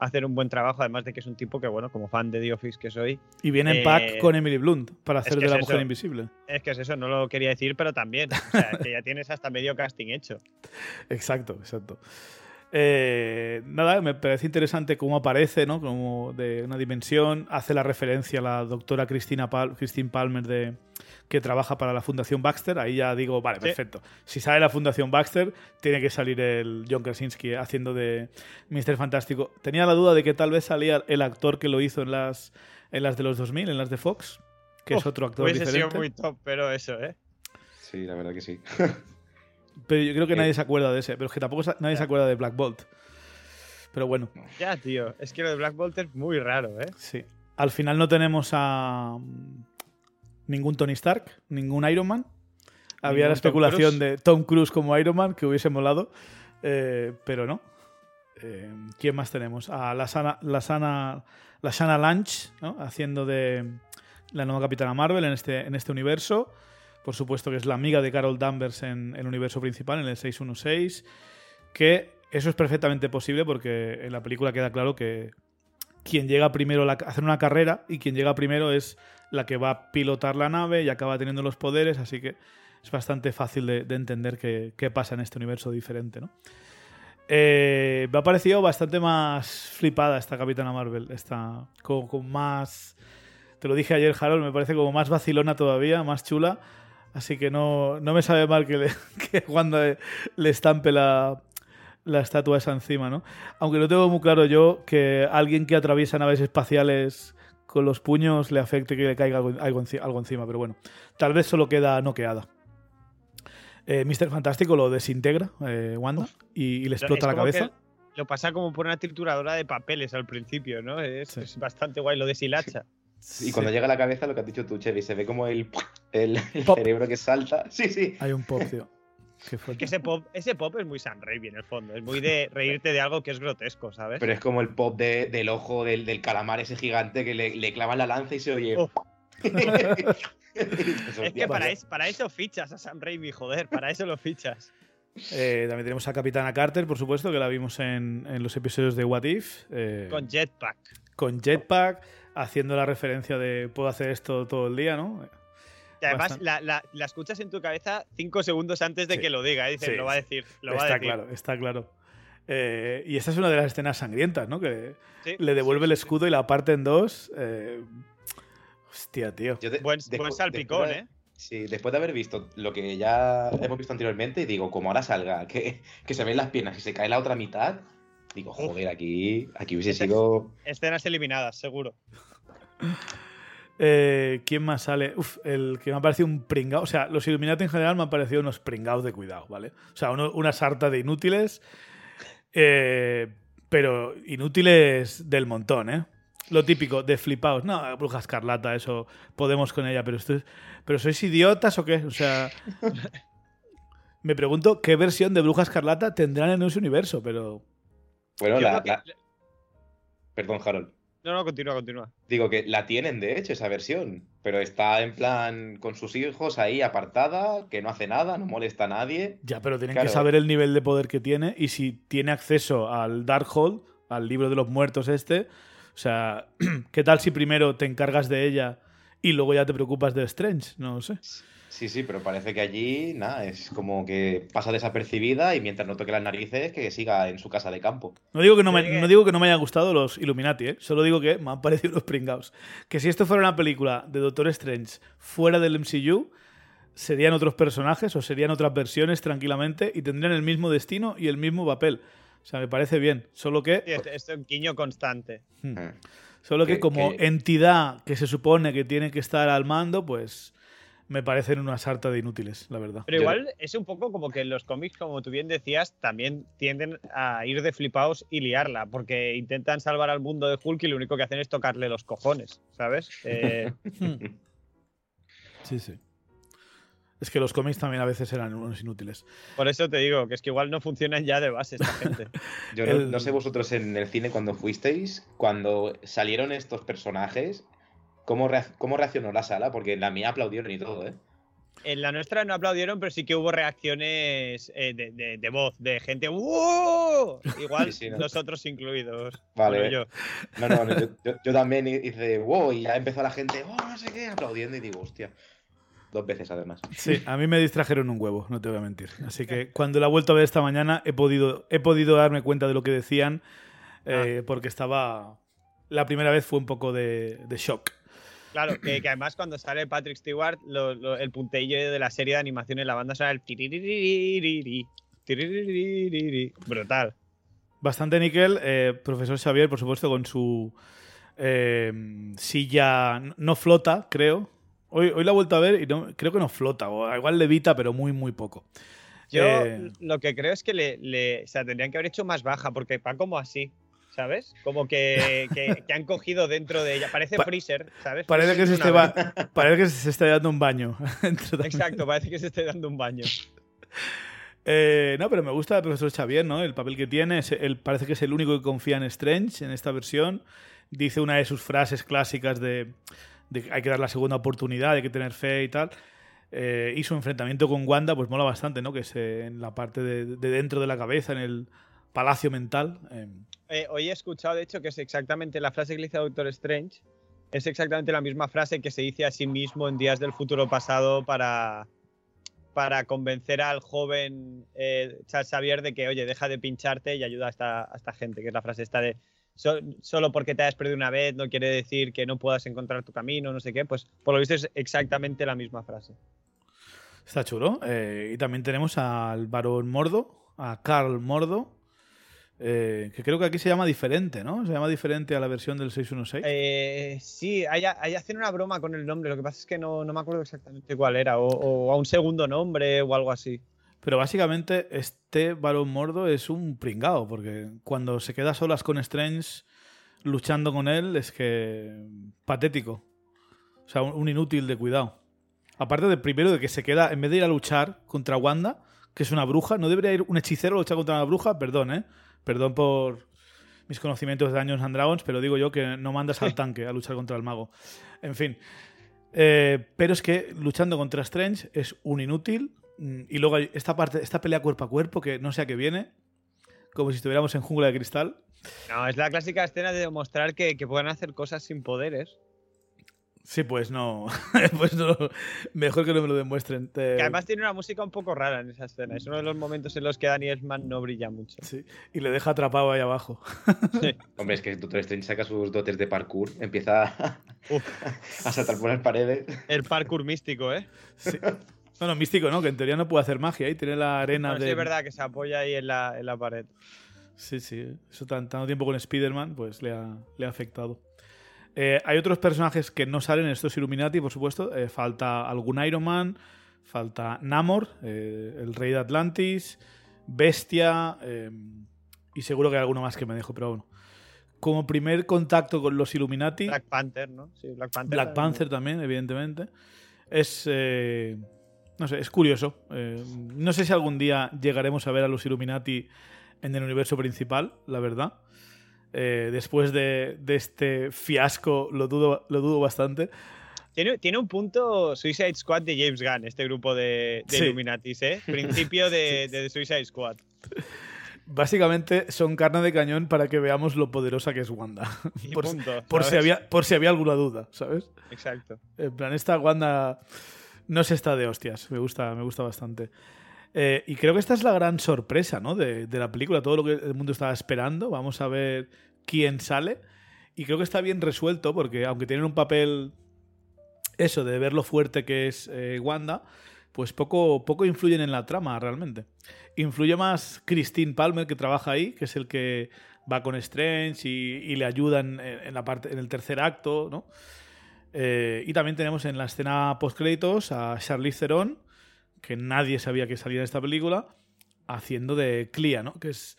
hacer un buen trabajo, además de que es un tipo que, bueno, como fan de The Office que soy, Y viene en Eh, pack con Emily Blunt para hacer que de es la mujer eso. invisible. es que es eso, no lo quería decir, pero también. O sea, que ya tienes hasta medio casting hecho. Exacto, exacto. Eh, nada, me parece interesante cómo aparece, ¿no? Como de una dimensión. Hace la referencia a la doctora Cristina Pal- Christine Palmer de que trabaja para la Fundación Baxter. Ahí ya digo, vale, Sí. perfecto. Si sale la Fundación Baxter, tiene que salir el John Krasinski haciendo de Mr. Fantástico. Tenía la duda de que tal vez salía el actor que lo hizo en las, en las de los 2000, en las de Fox, que es otro actor Hubiese sido muy top, pero eso, ¿eh? Sí, la verdad que sí. Pero yo creo que nadie se acuerda de ese. Pero es que tampoco nadie se acuerda de Black Bolt. Pero bueno. Ya, tío. Es que lo de Black Bolt es muy raro, ¿eh? Sí. Al final no tenemos a. ningún Tony Stark, ningún Iron Man. Había la especulación de Tom Cruise como Iron Man, que hubiese molado, eh, pero no. Eh, ¿Quién más tenemos? A la Sana, la Sana, la Shana Lange, ¿no? haciendo de la nueva Capitana Marvel en este, en este universo. Por supuesto que es la amiga de Carol Danvers en el universo principal, en el 616. Que eso es perfectamente posible porque en la película queda claro que quien llega primero a hacer una carrera y quien llega primero es la que va a pilotar la nave y acaba teniendo los poderes, así que es bastante fácil de, de entender qué, pasa en este universo diferente, ¿no? Eh, me ha parecido bastante más flipada esta Capitana Marvel, está con, con más... Te lo dije ayer, Harold, me parece como más vacilona todavía, más chula, así que no, no me sabe mal que, le, que cuando le, le estampe la, la estatua esa encima, ¿no? Aunque no tengo muy claro yo que alguien que atraviesa naves espaciales con los puños le afecte que le caiga algo, algo enci- algo encima, pero bueno, tal vez solo queda noqueada. Eh, Mr. Fantástico lo desintegra, eh, Wanda, y, y le explota la cabeza. Lo pasa como por una trituradora de papeles al principio, ¿no? Es, Sí. es bastante guay, lo deshilacha. Y cuando llega a la cabeza, lo que has dicho tú, Chevy, se ve como el, el, cerebro que salta. Sí, sí. Hay un pop, tío. Qué Es fuerte. que ese pop, ese pop es muy Sam Raimi en el fondo. Es muy de reírte de algo que es grotesco, ¿sabes? Pero es como el pop de- del ojo del, del calamar ese gigante que le, le clavan la lanza y se oye. Oh. Es que tío, para, es- para eso fichas a Sam Raimi, joder, para eso lo fichas. Eh, también tenemos a Capitana Carter, por supuesto, que la vimos en, en los episodios de What If. eh, Con Jetpack. con Jetpack, haciendo la referencia de puedo hacer esto todo el día, ¿no? Y además la, la- la escuchas en tu cabeza cinco segundos antes de Sí. que lo diga. ¿eh? Dices, Sí, lo va a decir, lo está va a decir. claro, está claro. Eh, y esta es una de las escenas sangrientas, ¿no? Que Sí, le devuelve sí, el escudo y la parte en dos. eh, hostia, tío. Buen, salpicón, ¿eh? Sí, después de haber visto lo que ya hemos visto anteriormente, digo, como ahora salga, que, que se ven las piernas y se cae la otra mitad, digo, joder, aquí, aquí hubiese Ese- sido. Escenas eliminadas, seguro. Eh, ¿Quién más sale? Uf, el que me ha parecido un pringao. O sea, los Illuminati en general me han parecido unos pringados de cuidado, ¿vale? O sea, uno- una sarta de inútiles. eh, pero inútiles del montón, ¿eh? Lo típico, de flipaos. No, bruja escarlata, eso podemos con ella, pero esto es- ¿Pero sois idiotas o qué? O sea. Me pregunto qué versión de Bruja Escarlata tendrán en ese universo, pero. Bueno, la, Perdón, Harold. No, no, continúa, continúa. Digo que la tienen, de hecho, esa versión. Pero está en plan con sus hijos ahí apartada, que no hace nada, no molesta a nadie. Ya, pero tienen Claro. que saber el nivel de poder que tiene y si tiene acceso al Darkhold, al libro de los muertos este. O sea, ¿qué tal si primero te encargas de ella y luego ya te preocupas de Strange? No lo sé. Sí, sí, pero parece que allí, nada, es como que pasa desapercibida y mientras no toque las narices, que siga en su casa de campo. No digo que no me, no digo que no me hayan gustado los Illuminati, ¿eh? solo digo que me han parecido unos pringados. Que si esto fuera una película de Doctor Strange fuera del MCU, serían otros personajes o serían otras versiones tranquilamente y tendrían el mismo destino y el mismo papel. O sea, me parece bien. Solo que Sí, es un guiño constante. Hmm. Mm. Solo que, Que- como que- entidad que se supone que tiene que estar al mando, pues me parecen una sarta de inútiles, la verdad. Pero igual es un poco como que los cómics, como tú bien decías, también tienden a ir de flipaos y liarla, porque intentan salvar al mundo de Hulk y lo único que hacen es tocarle los cojones, ¿sabes? Eh, Sí, sí. Es que los cómics también a veces eran unos inútiles. por eso te digo que es que igual no funcionan ya de base esta gente. Yo no, El- no sé vosotros en el cine cuando fuisteis, cuando salieron estos personajes, ¿cómo, cómo reaccionó la sala? Porque en la mía aplaudieron y todo, ¿eh? En la nuestra no aplaudieron, pero sí que hubo reacciones eh, de, de- de voz, de gente ¡Wow! Igual Sí, sí, ¿no? nosotros incluidos. Vale. Bueno, yo. No, no, no, yo, yo- yo también hice wow y ya empezó la gente, oh, no sé qué, aplaudiendo y digo, hostia. Dos veces además. Sí, a mí me distrajeron un huevo, no te voy a mentir. Así que cuando la he vuelto a ver esta mañana he podido, he podido darme cuenta de lo que decían eh, porque estaba... La primera vez fue un poco de, de shock. Claro, que, que además cuando sale Patrick Stewart, lo- lo- el puntillo de la serie de animación en la banda suena el. Brutal. Bastante níquel. eh, profesor Xavier, por supuesto, con su eh, silla. No flota, creo. Hoy, hoy la he vuelto a ver y no, creo que no flota. O igual levita, pero muy, muy poco. Yo Eh, lo que creo es que le, le- o sea, tendrían que haber hecho más baja, porque va como así. ¿sabes? Como que, que, que han cogido dentro de ella. Parece Pa- Freezer, ¿sabes? Parece que, se Freezer esté una ba- parece que se esté dando un baño. Exacto, parece que se esté dando un baño. Eh, no, pero me gusta el profesor Xavier, ¿no? El papel que tiene. es- él parece que es el único que confía en Strange en esta versión. Dice una de sus frases clásicas de, de hay que dar la segunda oportunidad, hay que tener fe y tal. Eh, y su enfrentamiento con Wanda, pues mola bastante, ¿no? Que es en la parte de, de dentro de la cabeza, en el palacio mental. eh, Eh, hoy he escuchado, de hecho, que es exactamente la frase que le Doctor Strange. Es exactamente la misma frase que se dice a sí mismo en días del futuro pasado para, para convencer al joven eh, Charles Xavier de que, oye, deja de pincharte y ayuda a esta, a esta gente, que es la frase esta de "So- solo porque te has perdido una vez no quiere decir que no puedas encontrar tu camino, no sé qué. Pues por lo visto es exactamente la misma frase. está chulo. Eh, y también tenemos al varón Mordo, a Carl Mordo. eh, que creo que aquí se llama diferente, ¿no? Se llama diferente a la versión del 616. Eh, sí, ahí, ahí hacen una broma con el nombre, lo que pasa es que no, no me acuerdo exactamente cuál era, o, o a un segundo nombre o algo así. Pero básicamente este varón mordo es un pringao, porque cuando se queda solas con Strange luchando con él es que patético. O sea, un, un inútil de cuidado. Aparte de primero de que se queda, en vez de ir a luchar contra Wanda, que es una bruja, no debería ir un hechicero a luchar contra una bruja, perdón, ¿eh? Perdón por mis conocimientos de Dungeons and Dragons, pero digo yo que no mandas al tanque a luchar contra el mago. En fin. Eh, pero es que luchando contra Strange es un inútil. Mm, Y luego hay esta parte, esta pelea cuerpo a cuerpo que no sé a qué viene. Como si estuviéramos en jungla de cristal. No, es la clásica escena de demostrar que, que pueden hacer cosas sin poderes. Sí, pues no. pues no. Mejor que no me lo demuestren. Te- Que además tiene una música un poco rara en esa escena. Es uno de los momentos en los que Danny Elfman no brilla mucho. Sí, Y le deja atrapado ahí abajo. Hombre, es que Doctor Strange saca sus dotes de parkour, empieza a, a saltar por las paredes. El parkour místico, ¿eh? Sí. Bueno, místico, ¿no? Que en teoría no puede hacer magia y tiene la arena Bueno, de. sí, es verdad que se apoya ahí en la, en la pared. Sí, sí. Eso tan- tanto tiempo con Spider-Man, pues le ha, le ha afectado. Eh, hay otros personajes que no salen en estos Illuminati, por supuesto. Eh, falta algún Iron Man, falta Namor, eh, el rey de Atlantis, Bestia, eh, y seguro que hay alguno más que me dejo, pero bueno. Como primer contacto con los Illuminati, Black Panther, ¿no? Sí, Black Panther. Black Panther también, evidentemente. Es. No sé, es curioso. Eh, no sé si algún día llegaremos a ver a los Illuminati en el universo principal, la verdad. Eh, después de, de este fiasco, lo dudo, lo dudo bastante. Tiene, tiene un punto Suicide Squad de James Gunn, este grupo de, de Sí. Illuminatis, ¿eh? Principio de, de Suicide Squad. Básicamente son carne de cañón para que veamos lo poderosa que es Wanda. Y por, punto, por si había, por si había alguna duda, ¿sabes? Exacto. En plan, esta Wanda no se está de hostias. Me gusta, me gusta bastante. Eh, y creo que esta es la gran sorpresa ¿no? de, de la película, todo lo que el mundo estaba esperando. Vamos a ver quién sale. Y creo que está bien resuelto porque aunque tienen un papel, eso, de ver lo fuerte que es eh, Wanda, pues poco, poco influyen en la trama realmente. Influye más Christine Palmer, que trabaja ahí, que es el que va con Strange y, y le ayuda en, en la parte, en el tercer acto, ¿no? Eh, y también tenemos en la escena post-créditos a Charlize Theron, que nadie sabía que salía en esta película, haciendo de Clea, ¿no? Que es.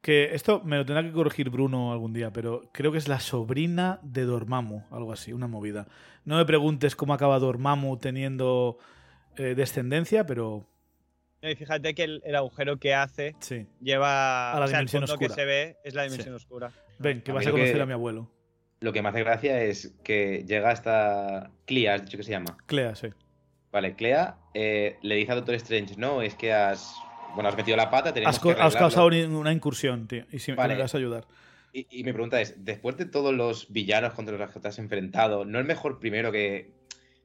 Que esto me lo tendrá que corregir Bruno algún día, pero creo que es la sobrina de Dormammu, algo así, una movida. No me preguntes cómo acaba Dormammu teniendo eh, descendencia, pero Y fíjate que el, el agujero que hace sí. lleva. A la o sea, el dimensión fondo que oscura. se ve es la dimensión oscura. Ven, que A vas a que- conocer a mi abuelo. Lo que me hace gracia es que llega hasta Clea, has dicho que se llama. Clea, sí. Vale, Clea eh, le dice a Doctor Strange, no, es que has, bueno, has metido la pata, tenemos Has, que has arreglarlo". causado una incursión, tío, y si Vale. me vas a ayudar. Y, y mi pregunta es, después de todos los villanos contra los que te has enfrentado, ¿no es mejor primero que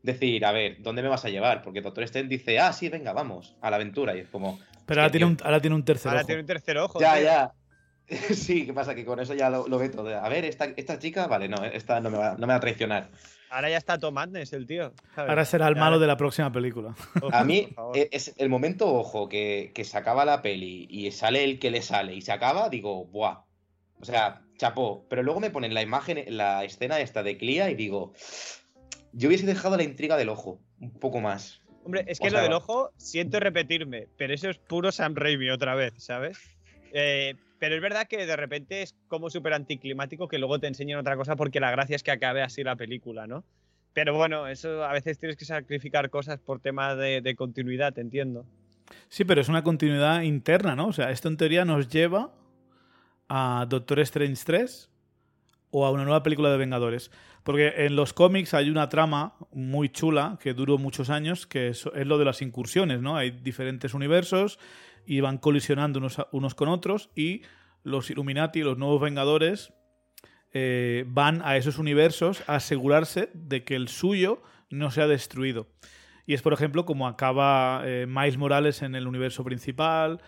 decir, a ver, ¿dónde me vas a llevar? Porque Doctor Strange dice, ah, sí, venga, vamos, a la aventura. Y es como, Pero ahora tiene, un, ahora tiene un tercer Ahora ojo. tiene un tercer ojo. ya, tío. ya. sí, ¿qué pasa? Que con eso ya lo, lo ve todo. A ver, esta, esta chica, vale, no, esta no me, va, no me va a traicionar. Ahora ya está Tom Madness, el tío. ¿sabes? Ahora será el malo de la próxima película. A mí e- es el momento, ojo, que, que se acaba la peli y sale el que le sale y se acaba, digo, ¡buah! O sea, chapó. Pero luego me ponen la imagen, la escena esta de Clea y digo, yo hubiese dejado la intriga del ojo un poco más. Hombre, es o que sea, lo del ojo, siento repetirme, pero eso es puro Sam Raimi otra vez, ¿sabes? Eh, pero es verdad que de repente es como súper anticlimático que luego te enseñen otra cosa porque la gracia es que acabe así la película, ¿no? Pero bueno, eso a veces tienes que sacrificar cosas por tema de, de continuidad, entiendo. Sí, pero es una continuidad interna, ¿no? O sea, esto en teoría nos lleva a Doctor Strange 3 o a una nueva película de Vengadores. Porque en los cómics hay una trama muy chula que duró muchos años, que es, es lo de las incursiones, ¿no? Hay diferentes universos y van colisionando unos, unos con otros y los Illuminati, los nuevos Vengadores, eh, van a esos universos a asegurarse de que el suyo no sea destruido. Y es, por ejemplo, como acaba eh, Miles Morales en el universo principal.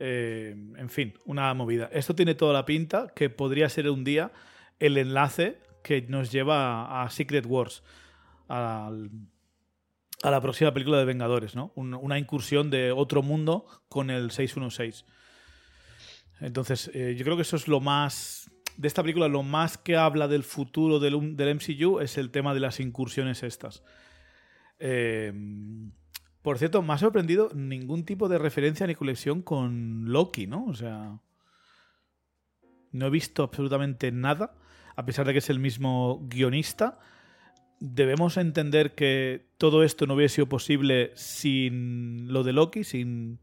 eh, en fin, una movida. Esto tiene toda la pinta que podría ser un día el enlace que nos lleva a, a Secret Wars, al- a la próxima película de Vengadores, ¿no? Un- una incursión de otro mundo con el 616. Entonces, eh, yo creo que eso es lo más. De esta película, lo más que habla del futuro del, MCU es el tema de las incursiones estas. Eh, por cierto, me ha sorprendido ningún tipo de referencia ni conexión con Loki, ¿no? O sea. No he visto absolutamente nada, a pesar de que es el mismo guionista. Debemos entender que todo esto no hubiera sido posible sin lo de Loki, sin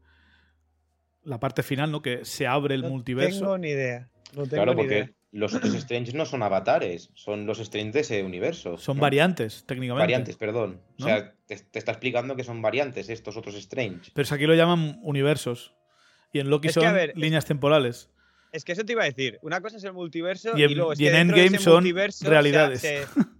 la parte final, ¿no? Que se abre el no multiverso. tengo ni idea. No tengo Claro, ni porque idea. los otros Strange no son avatares, son los Strange de ese universo. Son ¿no? variantes, técnicamente. Variantes, perdón. ¿No? O sea, te, te está explicando que son variantes estos otros Strange. Pero aquí lo llaman universos. Y en Loki Es son a ver, es- líneas temporales. Es que eso te iba a decir. Una cosa es el multiverso Y y, en- luego es y que en de Endgame ese son multiverso, o sea, realidades. se-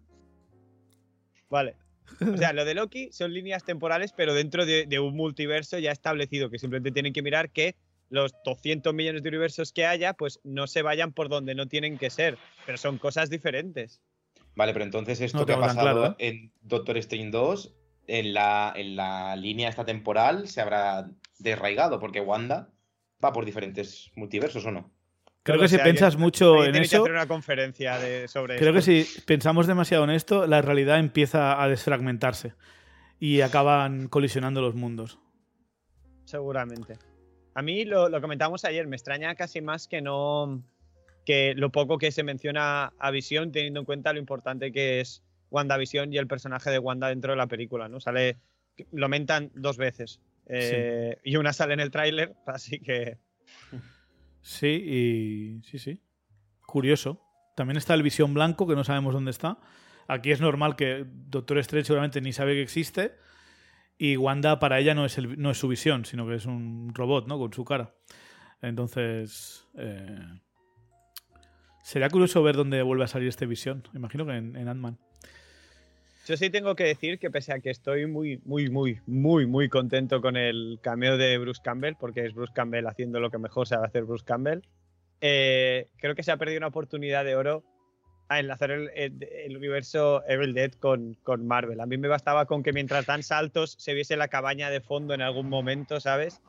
Vale. O sea, lo de Loki son líneas temporales, pero dentro de, de un multiverso ya establecido, que simplemente tienen que mirar que los 200 millones de universos que haya, pues no se vayan por donde no tienen que ser. Pero son cosas diferentes. Vale, pero entonces esto No que ha pasado claro, ¿eh? en Doctor Strange 2, en la, en la línea esta temporal, se habrá desraigado, porque Wanda va por diferentes multiversos, ¿o no? Creo que si piensas mucho en eso, una conferencia sobre creo que si pensamos demasiado en esto, la realidad empieza a desfragmentarse. Y acaban colisionando los mundos. Seguramente. A mí lo, lo comentamos ayer, me extraña casi más que no. que lo poco que se menciona a Visión, teniendo en cuenta lo importante que es WandaVision y el personaje de Wanda dentro de la película, ¿no? Sale. Lo mentan dos veces. eh, Y una sale en el tráiler, así que. Sí, y. Sí, sí. Curioso. También está el Visión Blanco, que no sabemos dónde está. Aquí es normal que Doctor Strange seguramente ni sabe que existe. Y Wanda para ella no es, su visión, sino que es un robot, ¿no? Con su cara. Entonces. eh, Sería curioso ver dónde vuelve a salir este visión. Imagino que en, en Ant-Man. Yo sí tengo que decir que pese a que estoy muy, muy, muy, muy, muy contento con el cameo de Bruce Campbell, porque es Bruce Campbell haciendo lo que mejor sabe hacer Bruce Campbell, eh, creo que se ha perdido una oportunidad de oro a enlazar el, el- el universo Evil Dead con, con Marvel. A mí me bastaba con que mientras dan saltos se viese la cabaña de fondo en algún momento, ¿sabes?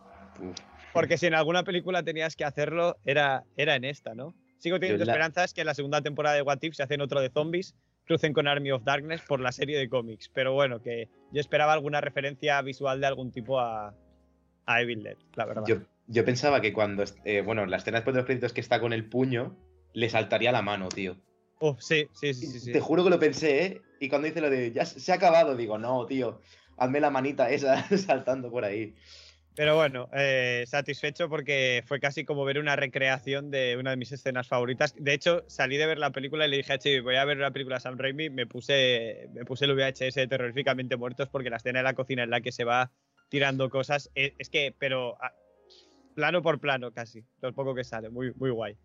Porque si en alguna película tenías que hacerlo, era, era en esta, ¿no? Sigo teniendo la- esperanzas que en la segunda temporada de What If se hacen otro de zombies, crucen con Army of Darkness por la serie de cómics. Pero bueno, que yo esperaba alguna referencia visual de algún tipo a, a Evil Dead, la verdad. Yo, yo pensaba que cuando, eh, bueno, la escena después de los créditos que está con el puño, le saltaría la mano, tío. Uf, sí, sí, sí, sí, sí. Te juro que lo pensé, ¿eh? Y cuando dice lo de, ya se se ha acabado, digo, no, tío, hazme la manita esa saltando por ahí. Pero bueno, eh, satisfecho porque fue casi como ver una recreación de una de mis escenas favoritas. De hecho, salí de ver la película y le dije a voy a ver una película de Sam Raimi. Me puse, me puse el VHS de Terroríficamente Muertos porque la escena de la cocina en la que se va tirando cosas es, es que, pero ah, plano por plano casi, lo poco que sale, muy, muy guay.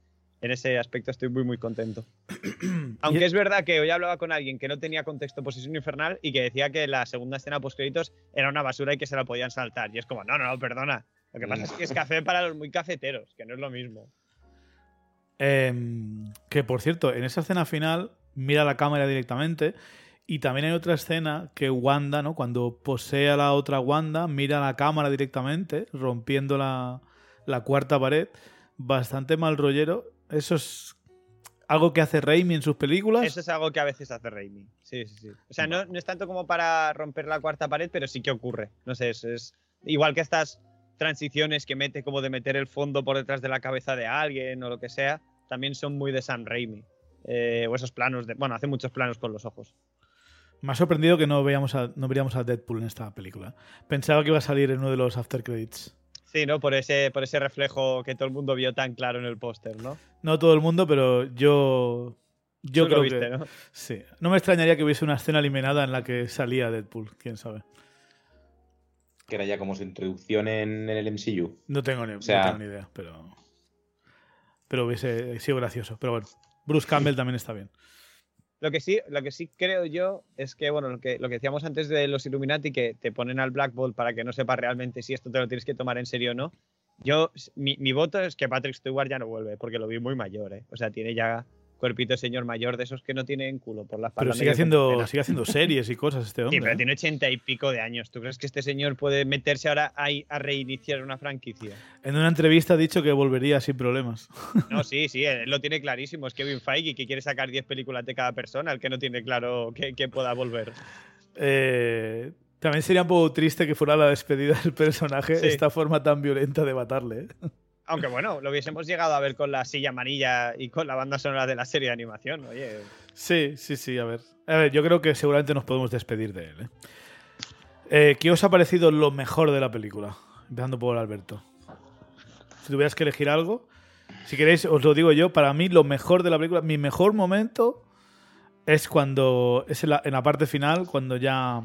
En ese aspecto estoy muy, muy contento. Aunque es verdad que hoy hablaba con alguien que no tenía contexto Posición Infernal y que decía que la segunda escena post créditos era una basura y que se la podían saltar. Y es como, no, no, no, perdona. Lo que pasa es que es café para los muy cafeteros, que no es lo mismo. Em, que por cierto, en esa escena final mira la cámara directamente. Y también hay otra escena que Wanda, ¿no? Cuando posee a la otra Wanda, mira la cámara directamente, rompiendo la, la cuarta pared. Bastante mal rollero. Eso es algo que hace Raimi en sus películas. Eso es algo que a veces hace Raimi. Sí, sí, sí. O sea, no, no es tanto como para romper la cuarta pared, pero sí que ocurre. No sé, es, es igual que estas transiciones que mete como de meter el fondo por detrás de la cabeza de alguien o lo que sea, también son muy de Sam Raimi. Eh, o esos planos de. Bueno, hace muchos planos con los ojos. Me ha sorprendido que no, veíamos a, no veríamos a Deadpool en esta película. Pensaba que iba a salir en uno de los after credits. Sí, ¿no? Por ese, por ese reflejo que todo el mundo vio tan claro en el póster, ¿no? No todo el mundo, pero yo. Yo Tú creo lo viste, que. ¿no? Sí. No me extrañaría que hubiese una escena eliminada en la que salía Deadpool, quién sabe. Que era ya como su introducción en, en el MCU. No tengo ni, no sea- tengo ni idea, pero. Pero hubiese sido gracioso. Pero bueno, Bruce Campbell también está bien. Lo que sí, lo que sí creo yo es que, bueno, lo que, lo que decíamos antes de los Illuminati, que te ponen al Black Bolt para que no sepas realmente si esto te lo tienes que tomar en serio o no. Yo, mi, mi voto es que Patrick Stewart ya no vuelve, porque lo vi muy mayor, ¿eh? O sea, tiene ya cuerpito señor mayor de esos que no tienen culo por la. Pero sigue haciendo, sigue haciendo series y cosas este hombre. Sí, pero ¿eh? tiene ochenta y pico de años. ¿Tú crees que este señor puede meterse ahora a reiniciar una franquicia? En una entrevista ha dicho que volvería sin problemas. No, sí, sí, él lo tiene clarísimo. Es Kevin Feige que quiere sacar 10 películas de cada persona, el que no tiene claro que, que pueda volver. Eh, también sería un poco triste que fuera la despedida del personaje Sí. esta forma tan violenta de matarle. ¿eh? Aunque bueno, lo hubiésemos llegado a ver con la silla amarilla y con la banda sonora de la serie de animación. Oye, Sí, sí, sí, a ver. A ver, yo creo que seguramente nos podemos despedir de él. ¿eh? Eh, ¿Qué os ha parecido lo mejor de la película? Empezando por Alberto. Si tuvieras que elegir algo, si queréis, os lo digo yo, para mí lo mejor de la película, mi mejor momento es cuando, es en la, en la parte final, cuando ya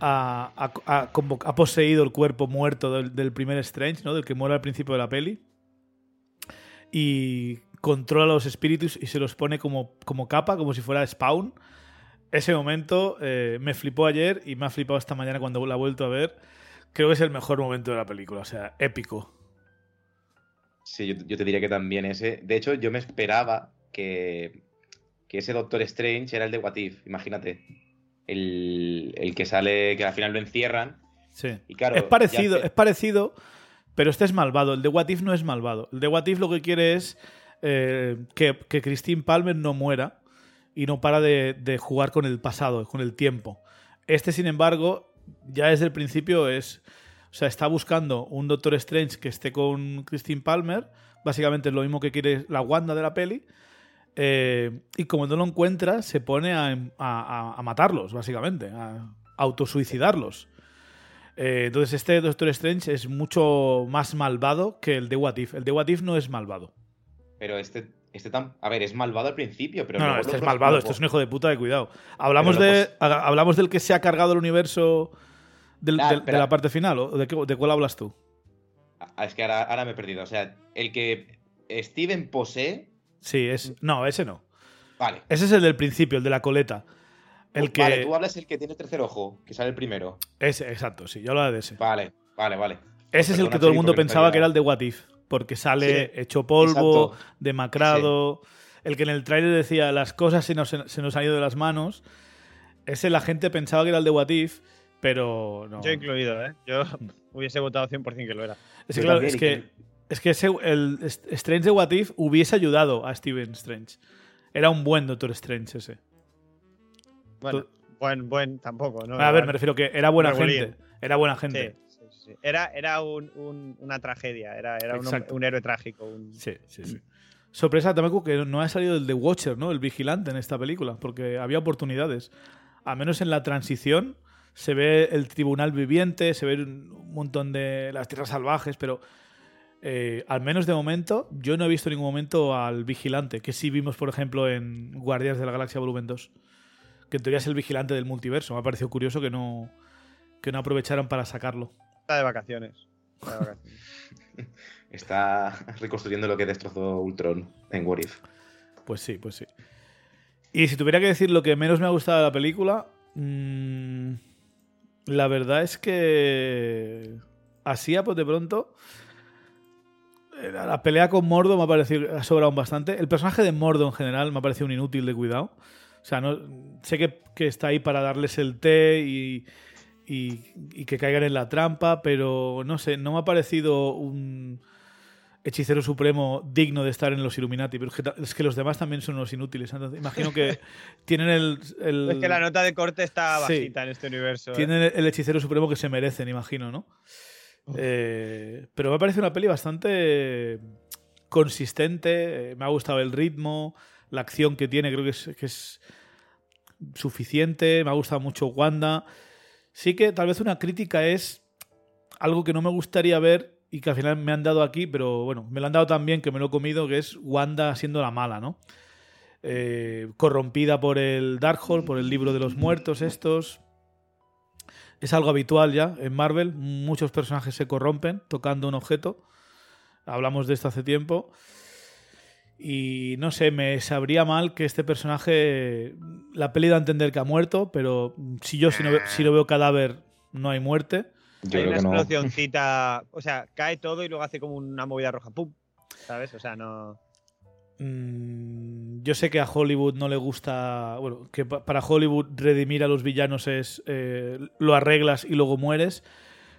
ha, poseído el cuerpo muerto del, primer Strange, ¿no? del que muere al principio de la peli, y controla los espíritus y se los pone como, como capa, como si fuera Spawn. Ese momento eh, me flipó ayer y me ha flipado esta mañana cuando la he vuelto a ver. Creo que es el mejor momento de la película, o sea, épico. Sí, yo, yo te diría que también ese. De hecho, yo me esperaba que, que ese Doctor Strange era el de What If, imagínate. El, el que sale, que al final lo encierran. Sí. Y claro, es parecido, que- es parecido, pero este es malvado. El de What If no es malvado. El de What If lo que quiere es eh, que, que Christine Palmer no muera y no para de, de jugar con el pasado, con el tiempo. Este, sin embargo, ya desde el principio es. O sea, está buscando un Doctor Strange que esté con Christine Palmer. Básicamente es lo mismo que quiere la Wanda de la peli. Eh, y como no lo encuentra, se pone a, a- a- a matarlos, básicamente, a autosuicidarlos. Eh, entonces, este Doctor Strange es mucho más malvado que el de What If. El de What If no es malvado. Pero este, este tan. A ver, es malvado al principio, pero. no, no, este es malvado, este es un hijo de puta de cuidado. Hablamos, de, ha- hablamos del que se ha cargado el universo del- Ah, del- de la parte final. ¿o de, qué- de cuál hablas tú? Ah, es que ahora, ahora me he perdido. O sea, el que Steven posee. Sí, es. No, ese no. Vale. Ese es el del principio, el de la coleta. El que. Vale, tú hablas el que tiene el tercer ojo, que sale el primero. Ese, exacto, sí, yo hablaba de ese. Vale, vale, vale. Ese es el que todo el mundo pensaba que era el de What If, porque sale Sí, hecho polvo, exacto. demacrado. El que en el tráiler decía las cosas se nos, se nos han ido de las manos. Ese la gente pensaba que era el de What If, pero no. yo incluido, ¿eh? Yo hubiese votado 100% que lo era. Es que, claro, es que, es que ese- el Strange de What If hubiese ayudado a Steven Strange. Era un buen Doctor Strange ese. Bueno, buen, buen tampoco, ¿no? a ver, me refiero que era buena Regulín. gente. Era buena gente. sí, sí. Era, era un- un- una tragedia, era, era un, un héroe trágico. Sí, sí, sí. Sorpresa también que no ha salido el The Watcher, ¿no? El vigilante en esta película, porque había oportunidades. Al menos en la transición se ve el tribunal viviente, se ve un montón de las tierras salvajes, pero eh, al menos de momento yo no he visto en ningún momento al vigilante, que sí vimos, por ejemplo, en Guardias de la Galaxia Volumen 2, que en teoría es el vigilante del multiverso. Me ha parecido curioso que no, que no aprovecharon para sacarlo. Está de vacaciones. Está de vacaciones. Está reconstruyendo lo que destrozó Ultron en What If. Pues sí, pues sí. Y si tuviera que decir lo que menos me ha gustado de la película, mm, la verdad es que así a de pronto la pelea con Mordo me ha parecido ha sobrado bastante. El personaje de Mordo en general me ha parecido un inútil de cuidado. O sea, no, sé que, que está ahí para darles el té y, y- y que caigan en la trampa, pero no sé, no me ha parecido un hechicero supremo digno de estar en los Illuminati. Pero es que, los demás también son unos inútiles. Entonces, imagino que tienen el, el- Es que la nota de corte está Sí. bajita en este universo. ¿eh? tienen el hechicero supremo que se merecen, imagino, ¿no? Eh, pero me parece una peli bastante consistente. Me ha gustado el ritmo, la acción que tiene, creo que es, suficiente. Me ha gustado mucho Wanda. Sí que tal vez una crítica es algo que no me gustaría ver y que al final me han dado aquí, pero bueno, me lo han dado también que me lo he comido, que es Wanda siendo la mala, ¿no? Eh, corrompida por el Darkhold, por el libro de los muertos estos. Es algo habitual ya en Marvel, muchos personajes se corrompen tocando un objeto. Hablamos de esto hace tiempo. Y no sé, me sabría mal que este personaje. La peli da a entender que ha muerto, pero si yo si, no, si lo veo cadáver, no hay muerte. Yo Hay una no. explosioncita, o sea, cae todo y luego hace como una movida roja, ¡pum! ¿Sabes? O sea, no. Mm, yo sé que a Hollywood no le gusta. Bueno, que pa- para Hollywood redimir a los villanos es. eh, lo arreglas y luego mueres.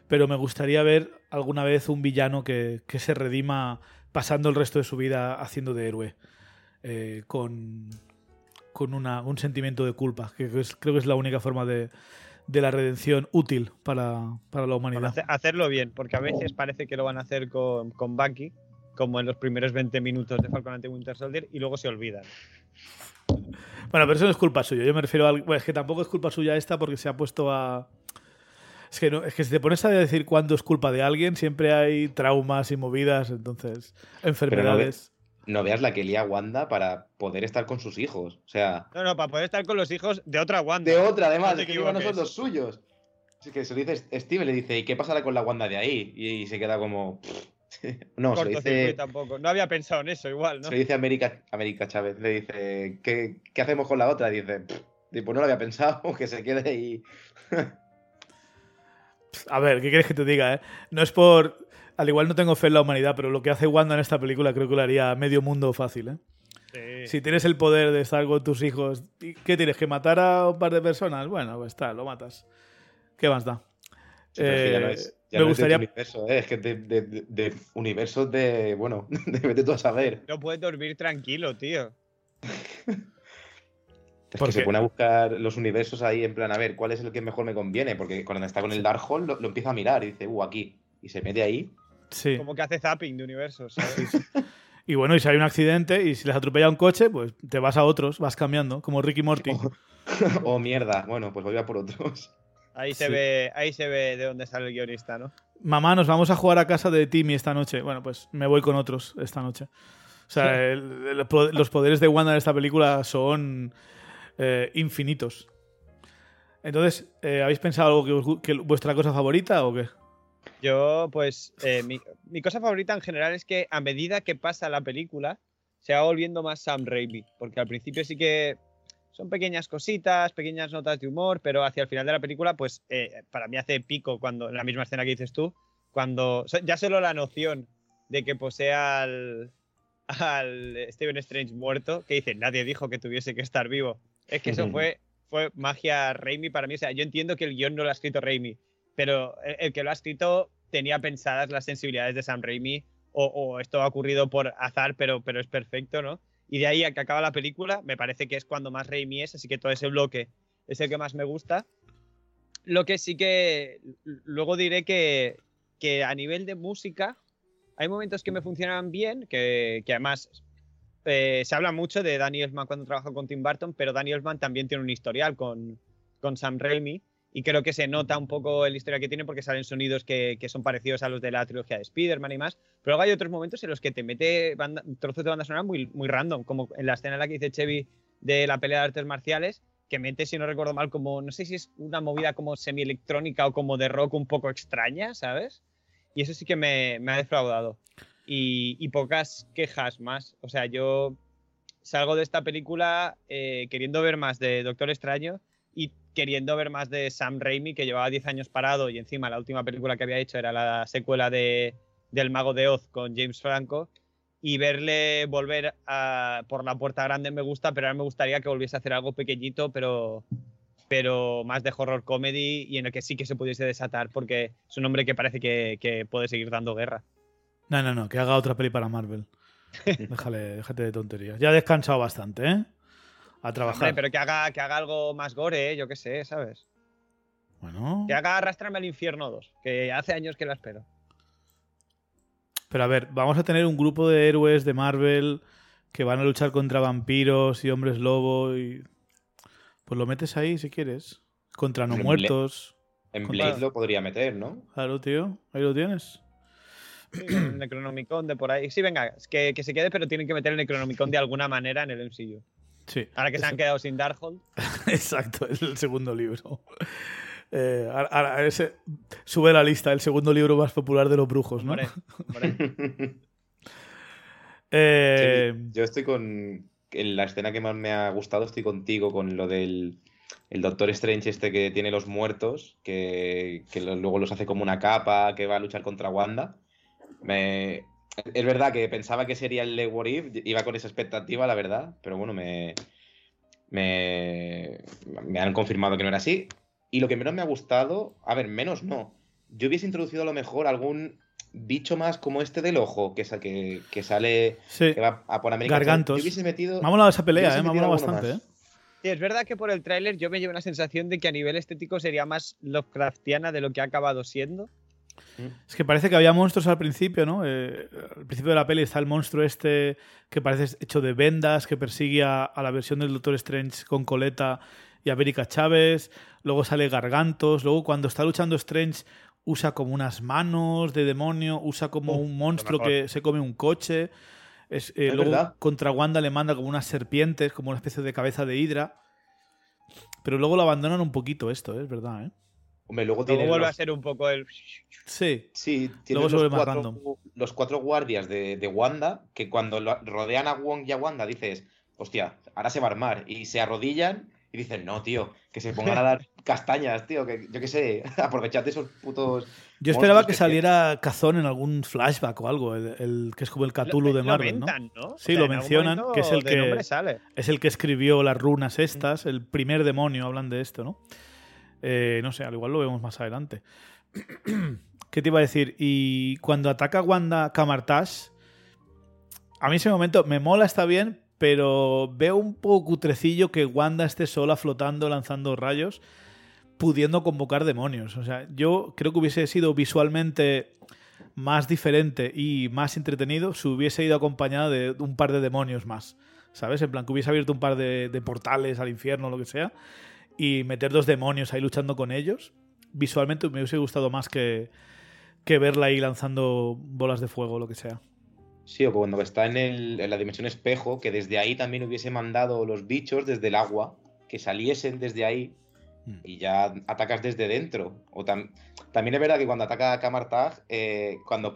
Pero me gustaría ver alguna vez un villano que, que se redima pasando el resto de su vida haciendo de héroe. eh, con con una- un sentimiento de culpa. Que es- creo que es la única forma de, de la redención útil para, para la humanidad. hace- hacerlo bien, porque a veces parece que lo van a hacer con, con Bucky, como en los primeros 20 minutos de Falcon ante Winter Soldier, y luego se olvidan. Bueno, pero eso no es culpa suya. Yo me refiero a. Bueno, es que tampoco es culpa suya esta porque se ha puesto a. Es que, no, es que si te pones a decir cuándo es culpa de alguien, siempre hay traumas y movidas, entonces. Enfermedades. No veas la que lía Wanda para poder estar con sus hijos. O sea, No, no, para poder estar con los hijos de otra Wanda. de otra además, No que igual no son los suyos. Es que se lo dice Steve, le dice, ¿y qué pasará con la Wanda de ahí? Y, se queda como. no, se dice, tampoco. No había pensado en eso igual, ¿no? se dice América, América Chávez. Le dice, ¿qué, qué hacemos con la otra? Y dice, pues no lo había pensado, que se quede ahí. A ver, ¿qué quieres que te diga, eh? No es por. Al igual no tengo fe en la humanidad, pero lo que hace Wanda en esta película creo que lo haría medio mundo fácil, ¿eh? Sí. Si tienes el poder de estar con tus hijos, ¿y ¿qué tienes? ¿Que matar a un par de personas? Bueno, pues está, lo matas. ¿Qué más da? No Eh, es, ya me no es de gustaría- universo, ¿eh? es que de, de, de- de universos de. Bueno, de vete tú a saber. No puedes dormir tranquilo, tío. Es ¿Por que se pone a buscar los universos ahí en plan, a ver, ¿cuál es el que mejor me conviene? Porque cuando está con el Darkhold lo, lo empieza a mirar y dice, uh, aquí. Y se mete ahí. Sí. Como que hace zapping de universos. ¿sabes? Y bueno, y si hay un accidente y si les atropella un coche, pues te vas a otros, vas cambiando, como Ricky Morty. oh, mierda. Bueno, pues voy a por otros. Ahí se Sí. ve, ahí se ve de dónde sale el guionista, ¿no? Mamá, nos vamos a jugar a casa de Timmy esta noche. Bueno, pues me voy con otros esta noche. O sea, el- el po- los poderes de Wanda en esta película son eh, infinitos. Entonces, eh, ¿habéis pensado algo que, os gu- que vuestra cosa favorita o qué? Yo, pues, eh, mi, mi cosa favorita en general es que a medida que pasa la película, se va volviendo más Sam Raimi. Porque al principio sí que son pequeñas cositas, pequeñas notas de humor, pero hacia el final de la película, pues, eh, para mí hace pico cuando, en la misma escena que dices tú, cuando ya solo la noción de que posea al, al Stephen Strange muerto, que dice, nadie dijo que tuviese que estar vivo. Es que eso fue, fue magia Raimi para mí. O sea, yo entiendo que el guion no lo ha escrito Raimi, pero el, el que lo ha escrito tenía pensadas las sensibilidades de Sam Raimi o, o esto ha ocurrido por azar, pero, pero es perfecto, ¿no? Y de ahí a que acaba la película, me parece que es cuando más Raimi es, así que todo ese bloque es el que más me gusta. Lo que sí que luego diré que, que a nivel de música hay momentos que me funcionan bien, que, que además eh, se habla mucho de Danny Elfman cuando trabajó con Tim Burton, pero Danny Elfman también tiene un historial con, con Sam Raimi y creo que se nota un poco el historial que tiene porque salen sonidos que, que son parecidos a los de la trilogía de Spider-Man y más, pero luego hay otros momentos en los que te mete banda- trozos de banda sonora muy, muy random, como en la escena en la que dice Chevy de la pelea de artes marciales, que mete, si no recuerdo mal, como, no sé si es una movida como semi-electrónica o como de rock un poco extraña, ¿sabes? Y eso sí que me, me ha defraudado. Y, y pocas quejas más. O sea, yo salgo de esta película eh, queriendo ver más de Doctor Extraño queriendo ver más de Sam Raimi, que llevaba 10 años parado y encima la última película que había hecho era la secuela de, del Mago de Oz con James Franco. Y verle volver a, por la puerta grande me gusta, pero ahora me gustaría que volviese a hacer algo pequeñito, pero, pero más de horror comedy y en el que sí que se pudiese desatar, porque es un hombre que parece que, que puede seguir dando guerra. No, no, no, que haga otra peli para Marvel. Déjale, déjate de tonterías. Ya ha descansado bastante, ¿eh? A trabajar. Hombre, pero que haga, que haga algo más gore, ¿eh? yo qué sé, ¿sabes? Bueno. Que haga Arrastrarme al Infierno 2, que hace años que la espero. Pero a ver, vamos a tener un grupo de héroes de Marvel que van a luchar contra vampiros y hombres lobo y... Pues lo metes ahí si quieres. Contra no En Bla- muertos. En Blade lo podría meter, ¿no? Claro, tío. Ahí lo tienes. Sí, el Necronomicon de por ahí. Sí, venga, es que, que se quede, pero tienen que meter el Necronomicon de alguna manera en el MCU. Sí. Ahora que se han quedado sin Darkhold. Exacto, es el segundo libro. Eh, ahora- ahora ese sube la lista el segundo libro más popular de los brujos, ¿no? Eh, Sí, yo estoy con. En la escena que más me ha gustado, estoy contigo con lo del. El Doctor Strange este que tiene los muertos, que, que lo- luego los hace como una capa, que va a luchar contra Wanda. Me, es verdad que pensaba que sería el What If, iba con esa expectativa, la verdad, pero bueno, me, me, me han confirmado que no era así. Y lo que menos me ha gustado, a ver, menos no. Yo hubiese introducido a lo mejor algún bicho más como este del ojo, que, que, que sale sí. que va a por América. Gargantos. Yo hubiese metido. Me ha molado esa pelea, eh, me ha molado bastante. más. eh. Sí, es verdad que por el tráiler yo me llevo una sensación de que a nivel estético sería más Lovecraftiana de lo que ha acabado siendo. Es que parece que había monstruos al principio, ¿no? Eh, al principio de la peli está el monstruo este que parece hecho de vendas, que persigue a, a la versión del Doctor Strange con Coleta y América Chávez. Luego sale Gargantos. Luego, cuando está luchando Strange, usa como unas manos de demonio, usa como Uh, un monstruo que se come un coche. Es, eh, Es luego verdad. contra Wanda le manda como unas serpientes, como una especie de cabeza de hidra. Pero luego lo abandonan un poquito esto, ¿eh? es verdad, ¿eh? Hombre, luego vuelve a los- ser un poco el. Sí, Sí, tiene los, los cuatro guardias de, de Wanda que cuando lo- rodean a Wong y a Wanda dices, hostia, ahora se va a armar. Y se arrodillan y dicen, no, tío, que se pongan a dar castañas, tío, que yo qué sé, aprovechad de esos putos. Yo esperaba que saliera Cazón en algún flashback o algo, el, el- que es como el Cthulhu lo- de Marvel, lo ¿no? mentan, ¿no? O Sí, sea, lo mencionan, que es el que- sale. Es el que escribió las runas estas, el primer demonio, hablan de esto, ¿no? Eh, no sé, al igual lo vemos más adelante. ¿Qué te iba a decir? Y cuando ataca Wanda Camartash, a mí ese momento me mola, está bien, pero veo un poco cutrecillo que Wanda esté sola flotando, lanzando rayos, pudiendo convocar demonios. O sea, yo creo que hubiese sido visualmente más diferente y más entretenido si hubiese ido acompañado de un par de demonios más. ¿Sabes? En plan, que hubiese abierto un par de, portales al infierno lo que sea y meter dos demonios ahí luchando con ellos. Visualmente me hubiese gustado más que, que verla ahí lanzando bolas de fuego o lo que sea. Sí, o cuando está en, el- en la dimensión espejo, que desde ahí también hubiese mandado los bichos desde el agua, que saliesen desde ahí Mm. y ya atacas desde dentro. O tam- también es verdad que cuando ataca a Kamartag, eh, cuando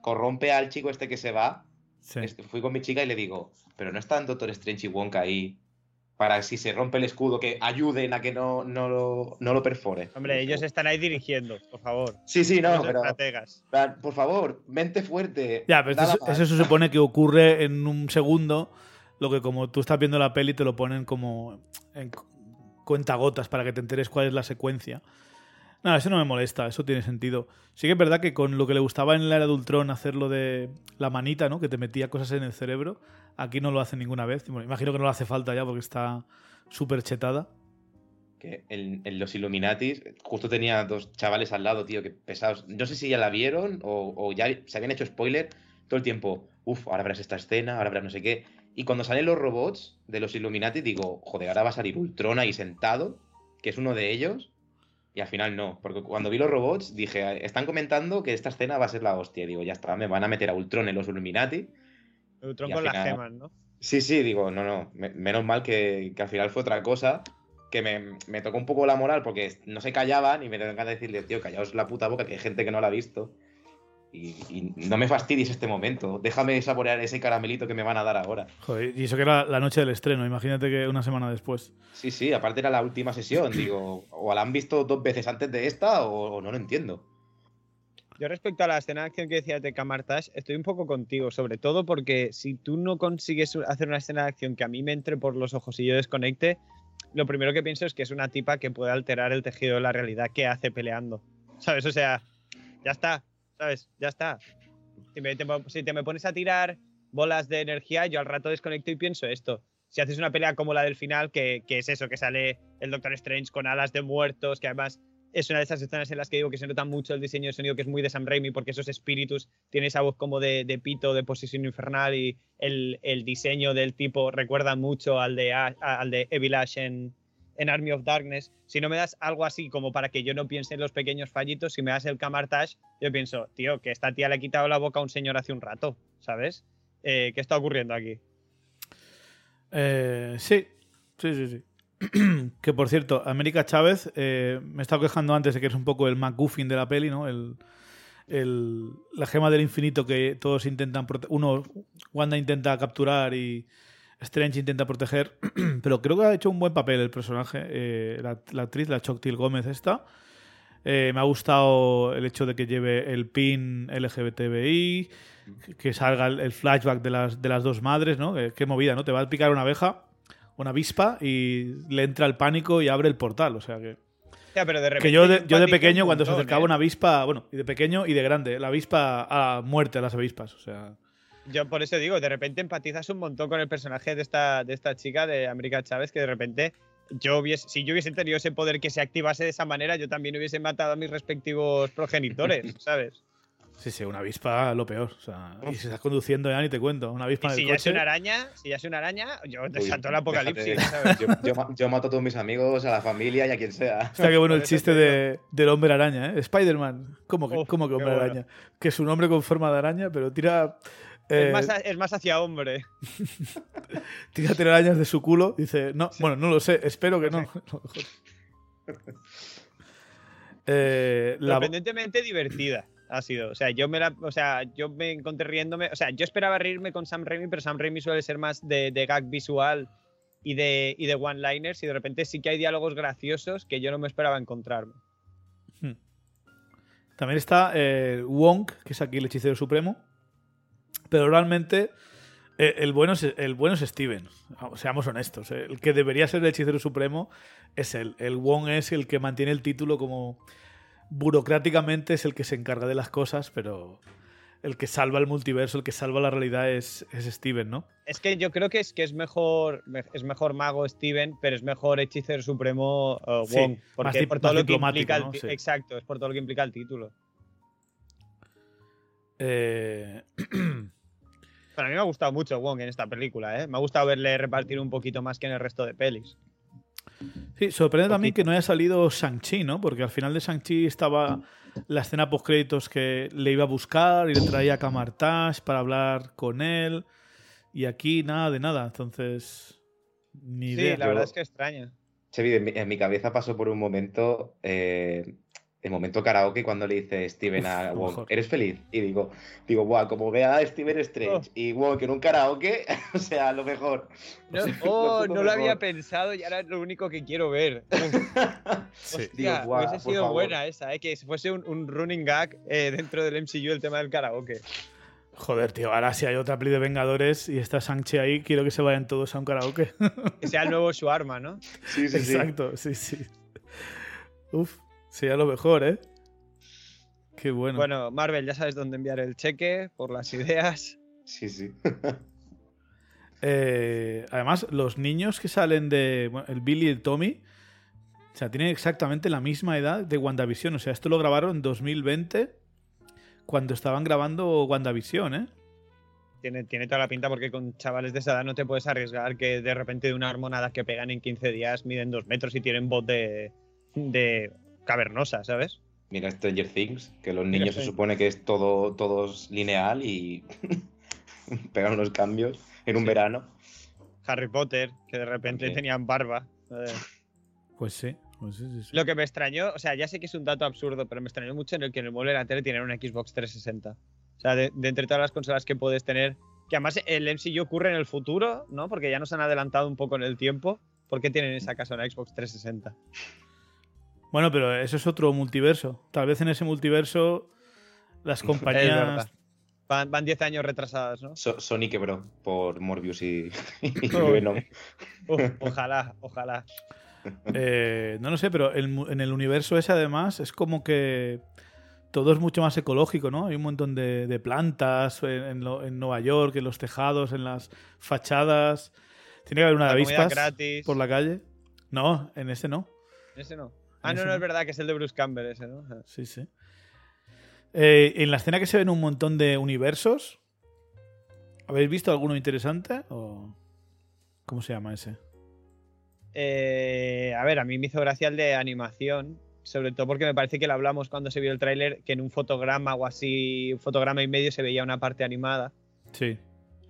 corrompe al chico este que se va, Sí. fui con mi chica y le digo, pero no están Doctor Strange y Wonka ahí para si se rompe el escudo que ayuden a que no, no, lo, no lo perfore. Hombre, ellos están ahí dirigiendo, por favor. Sí, sí, no, Los pero estrategas. plan, por favor, mente fuerte. Ya, pero eso, se supone que ocurre en un segundo, lo que como tú estás viendo la peli te lo ponen como en cu- cuentagotas para que te enteres cuál es la secuencia. No, eso no me molesta, eso tiene sentido. Sí que es verdad que con lo que le gustaba en la era de Ultron hacer lo de la manita, ¿no? Que te metía cosas en el cerebro, aquí no lo hace ninguna vez. Imagino que no le hace falta ya porque está súper chetada. Que en, en los Illuminatis, justo tenía dos chavales al lado, tío, que pesados. No sé si ya la vieron o, o ya se habían hecho spoiler todo el tiempo. Uf, ahora verás esta escena, ahora verás no sé qué. Y cuando salen los robots de los Illuminati, digo, joder, ahora va a salir Ultron ahí sentado, que es uno de ellos. Y al final no, porque cuando vi los robots dije, están comentando que esta escena va a ser la hostia. Digo, ya está, me van a meter a Ultron en los Illuminati. Ultron con las gemas, ¿no? Sí, sí, digo, no, no, me- menos mal que, que al final fue otra cosa, que me, me tocó un poco la moral porque no se callaban y me tengo que decirle, tío, callaos la puta boca, que hay gente que no la ha visto. Y, y no me fastidies este momento, déjame saborear ese caramelito que me van a dar ahora. Joder, y eso que era la noche del estreno, imagínate que una semana después. Sí, sí, aparte era la última sesión, digo, o la han visto dos veces antes de esta o, o no lo entiendo. Yo respecto a la escena de acción que decías de Camartage, estoy un poco contigo, sobre todo porque si tú no consigues hacer una escena de acción que a mí me entre por los ojos y yo desconecte, lo primero que pienso es que es una tipa que puede alterar el tejido de la realidad que hace peleando. ¿Sabes? O sea, ya está, Ya está. Si, te, me pones a tirar bolas de energía, yo al rato desconecto y pienso esto. Si haces una pelea como la del final, que, que es eso, que sale el Doctor Strange con alas de muertos, que además es una de esas escenas en las que digo que se nota mucho el diseño de sonido, que es muy de Sam Raimi, porque esos espíritus tienen esa voz como de, de pito, de posesión infernal, y el, el, diseño del tipo recuerda mucho al de, al de Evil Ash en, Army of Darkness. Si no me das algo así como para que yo no piense en los pequeños fallitos, si me das el Camartage, yo pienso, tío, que esta tía le ha quitado la boca a un señor hace un rato, ¿sabes? Eh, ¿Qué está ocurriendo aquí? Eh, sí, sí, sí, sí. que por cierto, América Chávez, eh, me he estado quejando antes de que es un poco el McGuffin de la peli, ¿no? El, el, la gema del infinito que todos intentan. Uno, Wanda intenta capturar y Strange intenta proteger. Pero creo que ha hecho un buen papel el personaje, eh, la, la, actriz, la Choctil Gómez, esta. Eh, me ha gustado el hecho de que lleve el pin LGBTBI, que salga el, el flashback de las, de las dos madres, ¿no? Qué movida, ¿no? Te va a picar una abeja una avispa y le entra el pánico y abre el portal. O sea que. pero de que yo de, yo de pequeño, cuando se acercaba ¿eh? una avispa, bueno, y de pequeño y de grande, la avispa a muerte a las avispas. O sea. Yo por eso digo, de repente empatizas un montón con el personaje de esta, de esta chica de América Chávez, que de repente yo hubiese, si yo hubiese tenido ese poder que se activase de esa manera, yo también hubiese matado a mis respectivos progenitores, ¿sabes? Sí, sí, una avispa lo peor. O sea, y si estás conduciendo ya ni te cuento. Una avispa y si ya es una araña, si ya es una araña, yo te salto el apocalipsis. Yo, mato a todos mis amigos, a la familia y a quien sea. Está que bueno el chiste de, del hombre araña, ¿eh? Spider-Man. ¿Cómo que, ¿cómo que hombre araña? Que es un hombre con forma de araña, pero tira. Eh, es, más, es, más, hacia hombre. tira telarañas de su culo. Dice, no, bueno, no lo sé, espero que no. eh, Sorprendentemente divertida ha sido. O sea, yo me la, o sea, yo me encontré riéndome. O sea, yo esperaba reírme con Sam Raimi, pero Sam Raimi suele ser más de, de gag visual y de, y de one-liners. Y de repente sí que hay diálogos graciosos que yo no me esperaba encontrarme. Hmm. También está eh, Wong, que es aquí el hechicero supremo. Pero realmente eh, el, bueno es, el bueno es Steven. Seamos honestos. Eh. El que debería ser el hechicero supremo es él. El Wong es el que mantiene el título como burocráticamente es el que se encarga de las cosas, pero el que salva el multiverso, el que salva la realidad es, es Steven, ¿no? Es que yo creo que es que es mejor es mejor mago Steven, pero es mejor hechicero supremo uh, Wong, porque por todo lo que implica el, exacto, es por todo lo que implica el título. Eh... Para mí me ha gustado mucho Wong en esta película, ¿eh? Me ha gustado verle repartir un poquito más que en el resto de pelis. Sí, sorprende también que no haya salido Shang-Chi, ¿no? Porque al final de Shang-Chi estaba la escena post-créditos que le iba a buscar y le traía a Camartage para hablar con él. Y aquí nada de nada, entonces. Ni sí, la verdad es que extraña. en mi, cabeza pasó por un momento eh, el momento karaoke cuando le dice Steven a Wong, ¿eres feliz? Y digo, digo, guau, como vea a Steven Strange oh. y Wong en un karaoke, o sea, lo mejor. No, oh, no lo había pensado y ahora es lo único que quiero ver. sí. Hostia, hubiese sido buena esa, ¿eh? que fuese un, running gag eh, dentro del MCU el tema del karaoke. Joder, tío, ahora si hay otra peli de Vengadores y está Sanche ahí, quiero que se vayan todos a un karaoke. que sea el nuevo su arma, ¿no? Sí, sí, Exacto, sí, sí. Uf. Sí, a lo mejor, ¿eh? Qué bueno. Bueno, Marvel, ya sabes dónde enviar el cheque por las ideas. Sí, sí. Eh, además, los niños que salen de. el Billy y el Tommy. O sea, tienen exactamente la misma edad de WandaVision. O sea, esto lo grabaron en 2020. Cuando estaban grabando WandaVision, ¿eh? Tiene, tiene toda la pinta porque con chavales de esa edad no te puedes arriesgar que de repente de una hormonada que pegan en 15 días miden dos metros y tienen voz de, de cavernosa, ¿sabes? Mira Stranger Things, que los niños se supone que es todo, todo lineal y pegan unos cambios en un verano. Harry Potter, que de repente tenían barba. Pues sí, pues sí, Lo que me extrañó, o sea, ya sé que es un dato absurdo, pero me extrañó mucho en el que en el mueble de la tele tienen una Xbox 360. O sea, de, entre todas las consolas que puedes tener, que además el MCU ocurre en el futuro, ¿no? Porque ya nos han adelantado un poco en el tiempo. ¿Por qué tienen esa casa una Xbox 360? Bueno, pero eso es otro multiverso. Tal vez en ese multiverso las compañías. Van 10 años retrasadas, ¿no? Sony quebró por Morbius y, Venom. ojalá, ojalá. Eh, no lo sé, pero en el universo ese además es como que todo es mucho más ecológico, ¿no? Hay un montón de, plantas en, Nueva York, en los tejados, en las fachadas. Tiene que haber una de avispas por la calle. No, en ese no. En ese no. Ah, no, no, es verdad que es el de Bruce Campbell ese, ¿no? Sí, sí. Eh, en la escena que se ven un montón de universos, ¿habéis visto alguno interesante? ¿O cómo se llama ese? Eh, a ver, a mí me hizo gracia el de animación, sobre todo porque me parece que lo hablamos cuando se vio el tráiler, que en un fotograma o así, un fotograma y medio se veía una parte animada. Sí.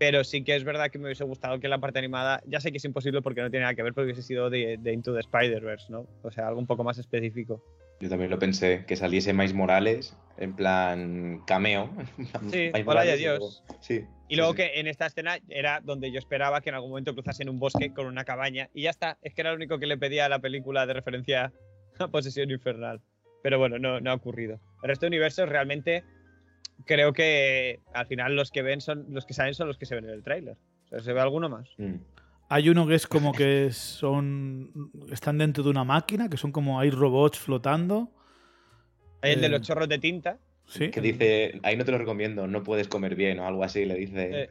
Pero sí que es verdad que me hubiese gustado que la parte animada, ya sé que es imposible porque no tiene nada que ver, porque hubiese sido de, de Into the Spider-Verse, ¿no? O sea, algo un poco más específico. Yo también lo pensé, que saliese Miles Morales en plan cameo. Sí, Miles hola y adiós. luego- Sí. Y sí, luego sí. que en esta escena era donde yo esperaba que en algún momento cruzasen un bosque con una cabaña. Y ya está, es que era lo único que le pedía a la película de referencia a Posesión Infernal. Pero bueno, no, no ha ocurrido. El resto de universos realmente creo que al final los que ven son los que saben son los que se ven en el tráiler. O sea, ¿se ve alguno más? Mm. Hay uno que es como que son. están dentro de una máquina, que son como hay robots flotando. Hay el de Eh, los chorros de tinta. Sí. Que dice, ahí no te lo recomiendo, no puedes comer bien o algo así, le dice. Eh,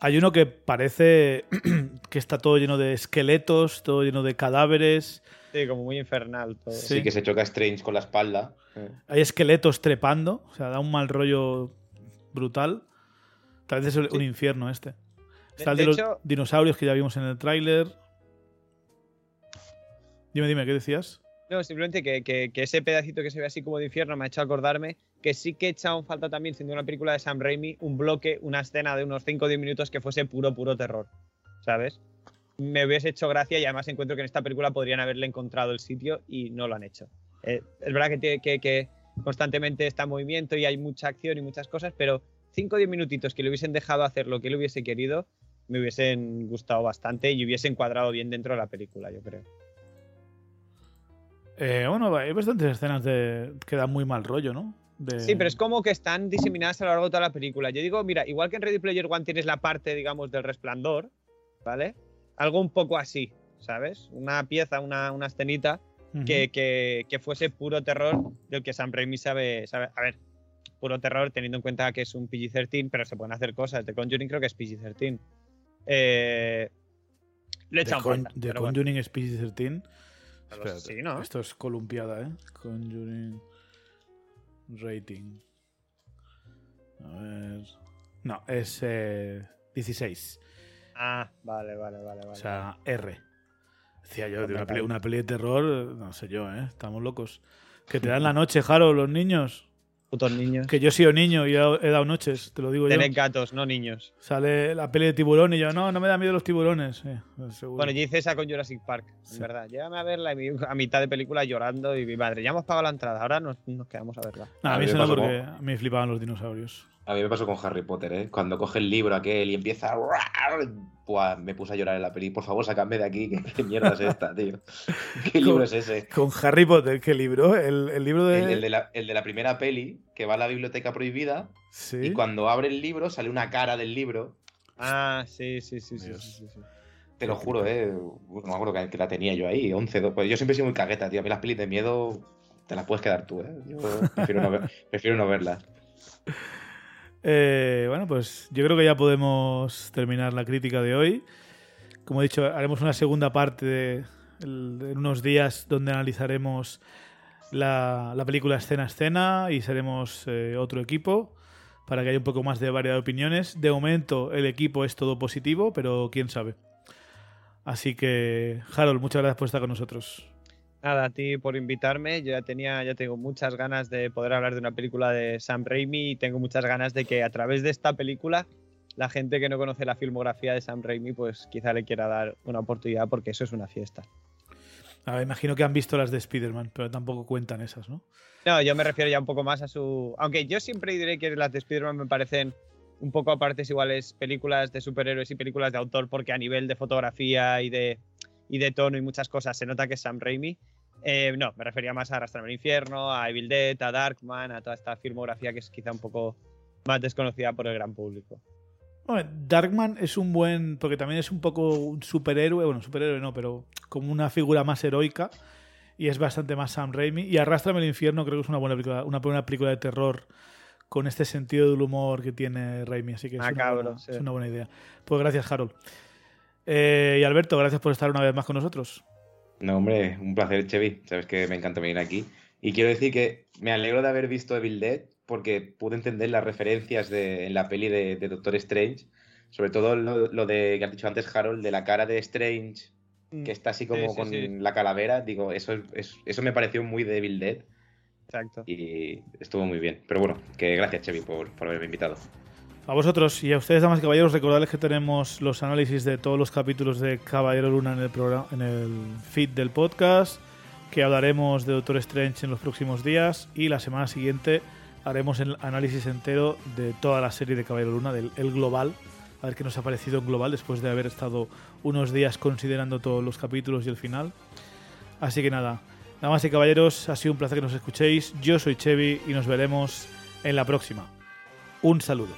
Hay uno que parece que está todo lleno de esqueletos, todo lleno de cadáveres. Sí, como muy infernal todo. Sí. Sí, que se choca Strange con la espalda. Hay esqueletos trepando. O sea, da un mal rollo brutal. Tal vez es un Sí. infierno este. De- Está el de de los hecho- dinosaurios que ya vimos en el tráiler. Dime, dime, ¿qué decías? No, simplemente que, que- que ese pedacito que se ve así como de infierno me ha hecho acordarme que sí que he echado en falta también, siendo una película de Sam Raimi, un bloque, una escena de unos 5 o 10 minutos que fuese puro, puro terror. ¿Sabes? Me hubiese hecho gracia y además encuentro que en esta película podrían haberle encontrado el sitio y no lo han hecho. Eh, es verdad que, tiene- que, que constantemente está en movimiento y hay mucha acción y muchas cosas, pero 5 o 10 minutitos que le hubiesen dejado hacer lo que él hubiese querido, me hubiesen gustado bastante y hubiese encuadrado bien dentro de la película, yo creo. Eh, bueno, hay bastantes escenas de que dan muy mal rollo, ¿no? De- Sí, pero es como que están diseminadas a lo largo de toda la película. Yo digo, mira, igual que en Ready Player One tienes la parte, digamos, del resplandor, ¿vale? Algo un poco así, ¿sabes? Una pieza, una, una escenita que, que- que fuese puro terror del que Sam Raimi sabe, sabe. A ver, puro terror teniendo en cuenta que es un PG-13, pero se pueden hacer cosas. The Conjuring creo que es PG-13. Eh, lo he Con- falta, The bueno. Conjuring es PG-13. Pero Espérate, sí, ¿no? Esto es columpiada, ¿eh? Conjuring rating. A ver. No, es eh, 16. Ah, vale, vale, vale. vale. O sea, R. Decía yo, de una peli, una peli de terror, no sé yo, ¿eh? Estamos locos. Que te dan la noche, Jaro, los niños. putos niños. Que yo he sido niño y he dado, he dado noches, te lo digo yo. Tened gatos, no niños. Sale la peli de tiburón y yo, no, no me da miedo los tiburones. eh. Bueno, yo hice esa con Jurassic Park, Sí. en verdad. Llévame a verla a mitad de película llorando y mi madre, ya hemos pagado la entrada, ahora nos, nos quedamos a verla. No, a mí me no, porque a mí me flipaban los dinosaurios. A mí me pasó con Harry Potter, ¿eh? Cuando coge el libro aquel y empieza. Buah, me puse a llorar en la peli. Por favor, sacadme de aquí. ¿Qué, qué mierda es esta, tío? ¿Qué libro es ese? Con Harry Potter, ¿qué libro? El, el libro de. El, el de la, el de la primera peli, que va a la biblioteca prohibida, Sí. y cuando abre el libro sale una cara del libro. Ah, sí, sí, sí, sí, Dios. sí, sí, sí. Te lo juro, ¿eh? No me acuerdo que, que la tenía yo ahí, 11, 12. Pues yo siempre he sido muy cagueta, tío. A mí las pelis de miedo te las puedes quedar tú, ¿eh? Yo prefiero no, ver- prefiero no verlas. Eh, bueno, pues yo creo que ya podemos terminar la crítica de hoy. Como he dicho, haremos una segunda parte de, en unos días donde analizaremos la, la película escena a escena y seremos eh, otro equipo para que haya un poco más de variedad de opiniones. De momento el equipo es todo positivo, pero quién sabe. Así que, Harold, muchas gracias por estar con nosotros. Nada, a ti por invitarme. Yo ya tenía, ya tengo muchas ganas de poder hablar de una película de Sam Raimi y tengo muchas ganas de que a través de esta película la gente que no conoce la filmografía de Sam Raimi, pues quizá le quiera dar una oportunidad porque eso es una fiesta. A ver, imagino que han visto las de Spider-Man, pero tampoco cuentan esas, ¿no? No, yo me refiero ya un poco más a su. Aunque yo siempre diré que las de Spider-Man me parecen un poco a partes iguales películas de superhéroes y películas de autor, porque a nivel de fotografía y de, y de tono y muchas cosas se nota que es Sam Raimi. Eh, no, me refería más a Arrastrarme al Infierno, a Evil Dead, a Darkman, a toda esta filmografía que es quizá un poco más desconocida por el gran público. Bueno, Darkman es un buen. Porque también es un poco un superhéroe. Bueno, superhéroe no, pero como una figura más heroica. Y es bastante más Sam Raimi. Y Arrástrame al infierno creo que es una buena película, una buena película de terror con este sentido del humor que tiene Raimi. Así que es, una, Macabro, buena, sí. es una buena idea. Pues gracias, Harold. Eh, y Alberto, gracias por estar una vez más con nosotros. No, hombre, un placer, Chevy. Sabes que me encanta venir aquí. Y quiero decir que me alegro de haber visto Evil Dead porque pude entender las referencias de, en la peli de, Doctor Strange. Sobre todo lo, de que has dicho antes, Harold, de la cara de Strange, mm. que está así como con la calavera. Digo, eso, eso me pareció muy de Evil Dead. Exacto. Y estuvo muy bien. Pero bueno, que gracias, Chevy, por, por haberme invitado. A vosotros y a ustedes, damas y caballeros, recordarles que tenemos los análisis de todos los capítulos de Caballero Luna en el, programa, en el feed del podcast, que hablaremos de Doctor Strange en los próximos días y la semana siguiente haremos el análisis entero de toda la serie de Caballero Luna, del el global, a ver qué nos ha parecido en global después de haber estado unos días considerando todos los capítulos y el final. Así que nada, damas y caballeros, ha sido un placer que nos escuchéis. Yo soy Chevy y nos veremos en la próxima. Un saludo.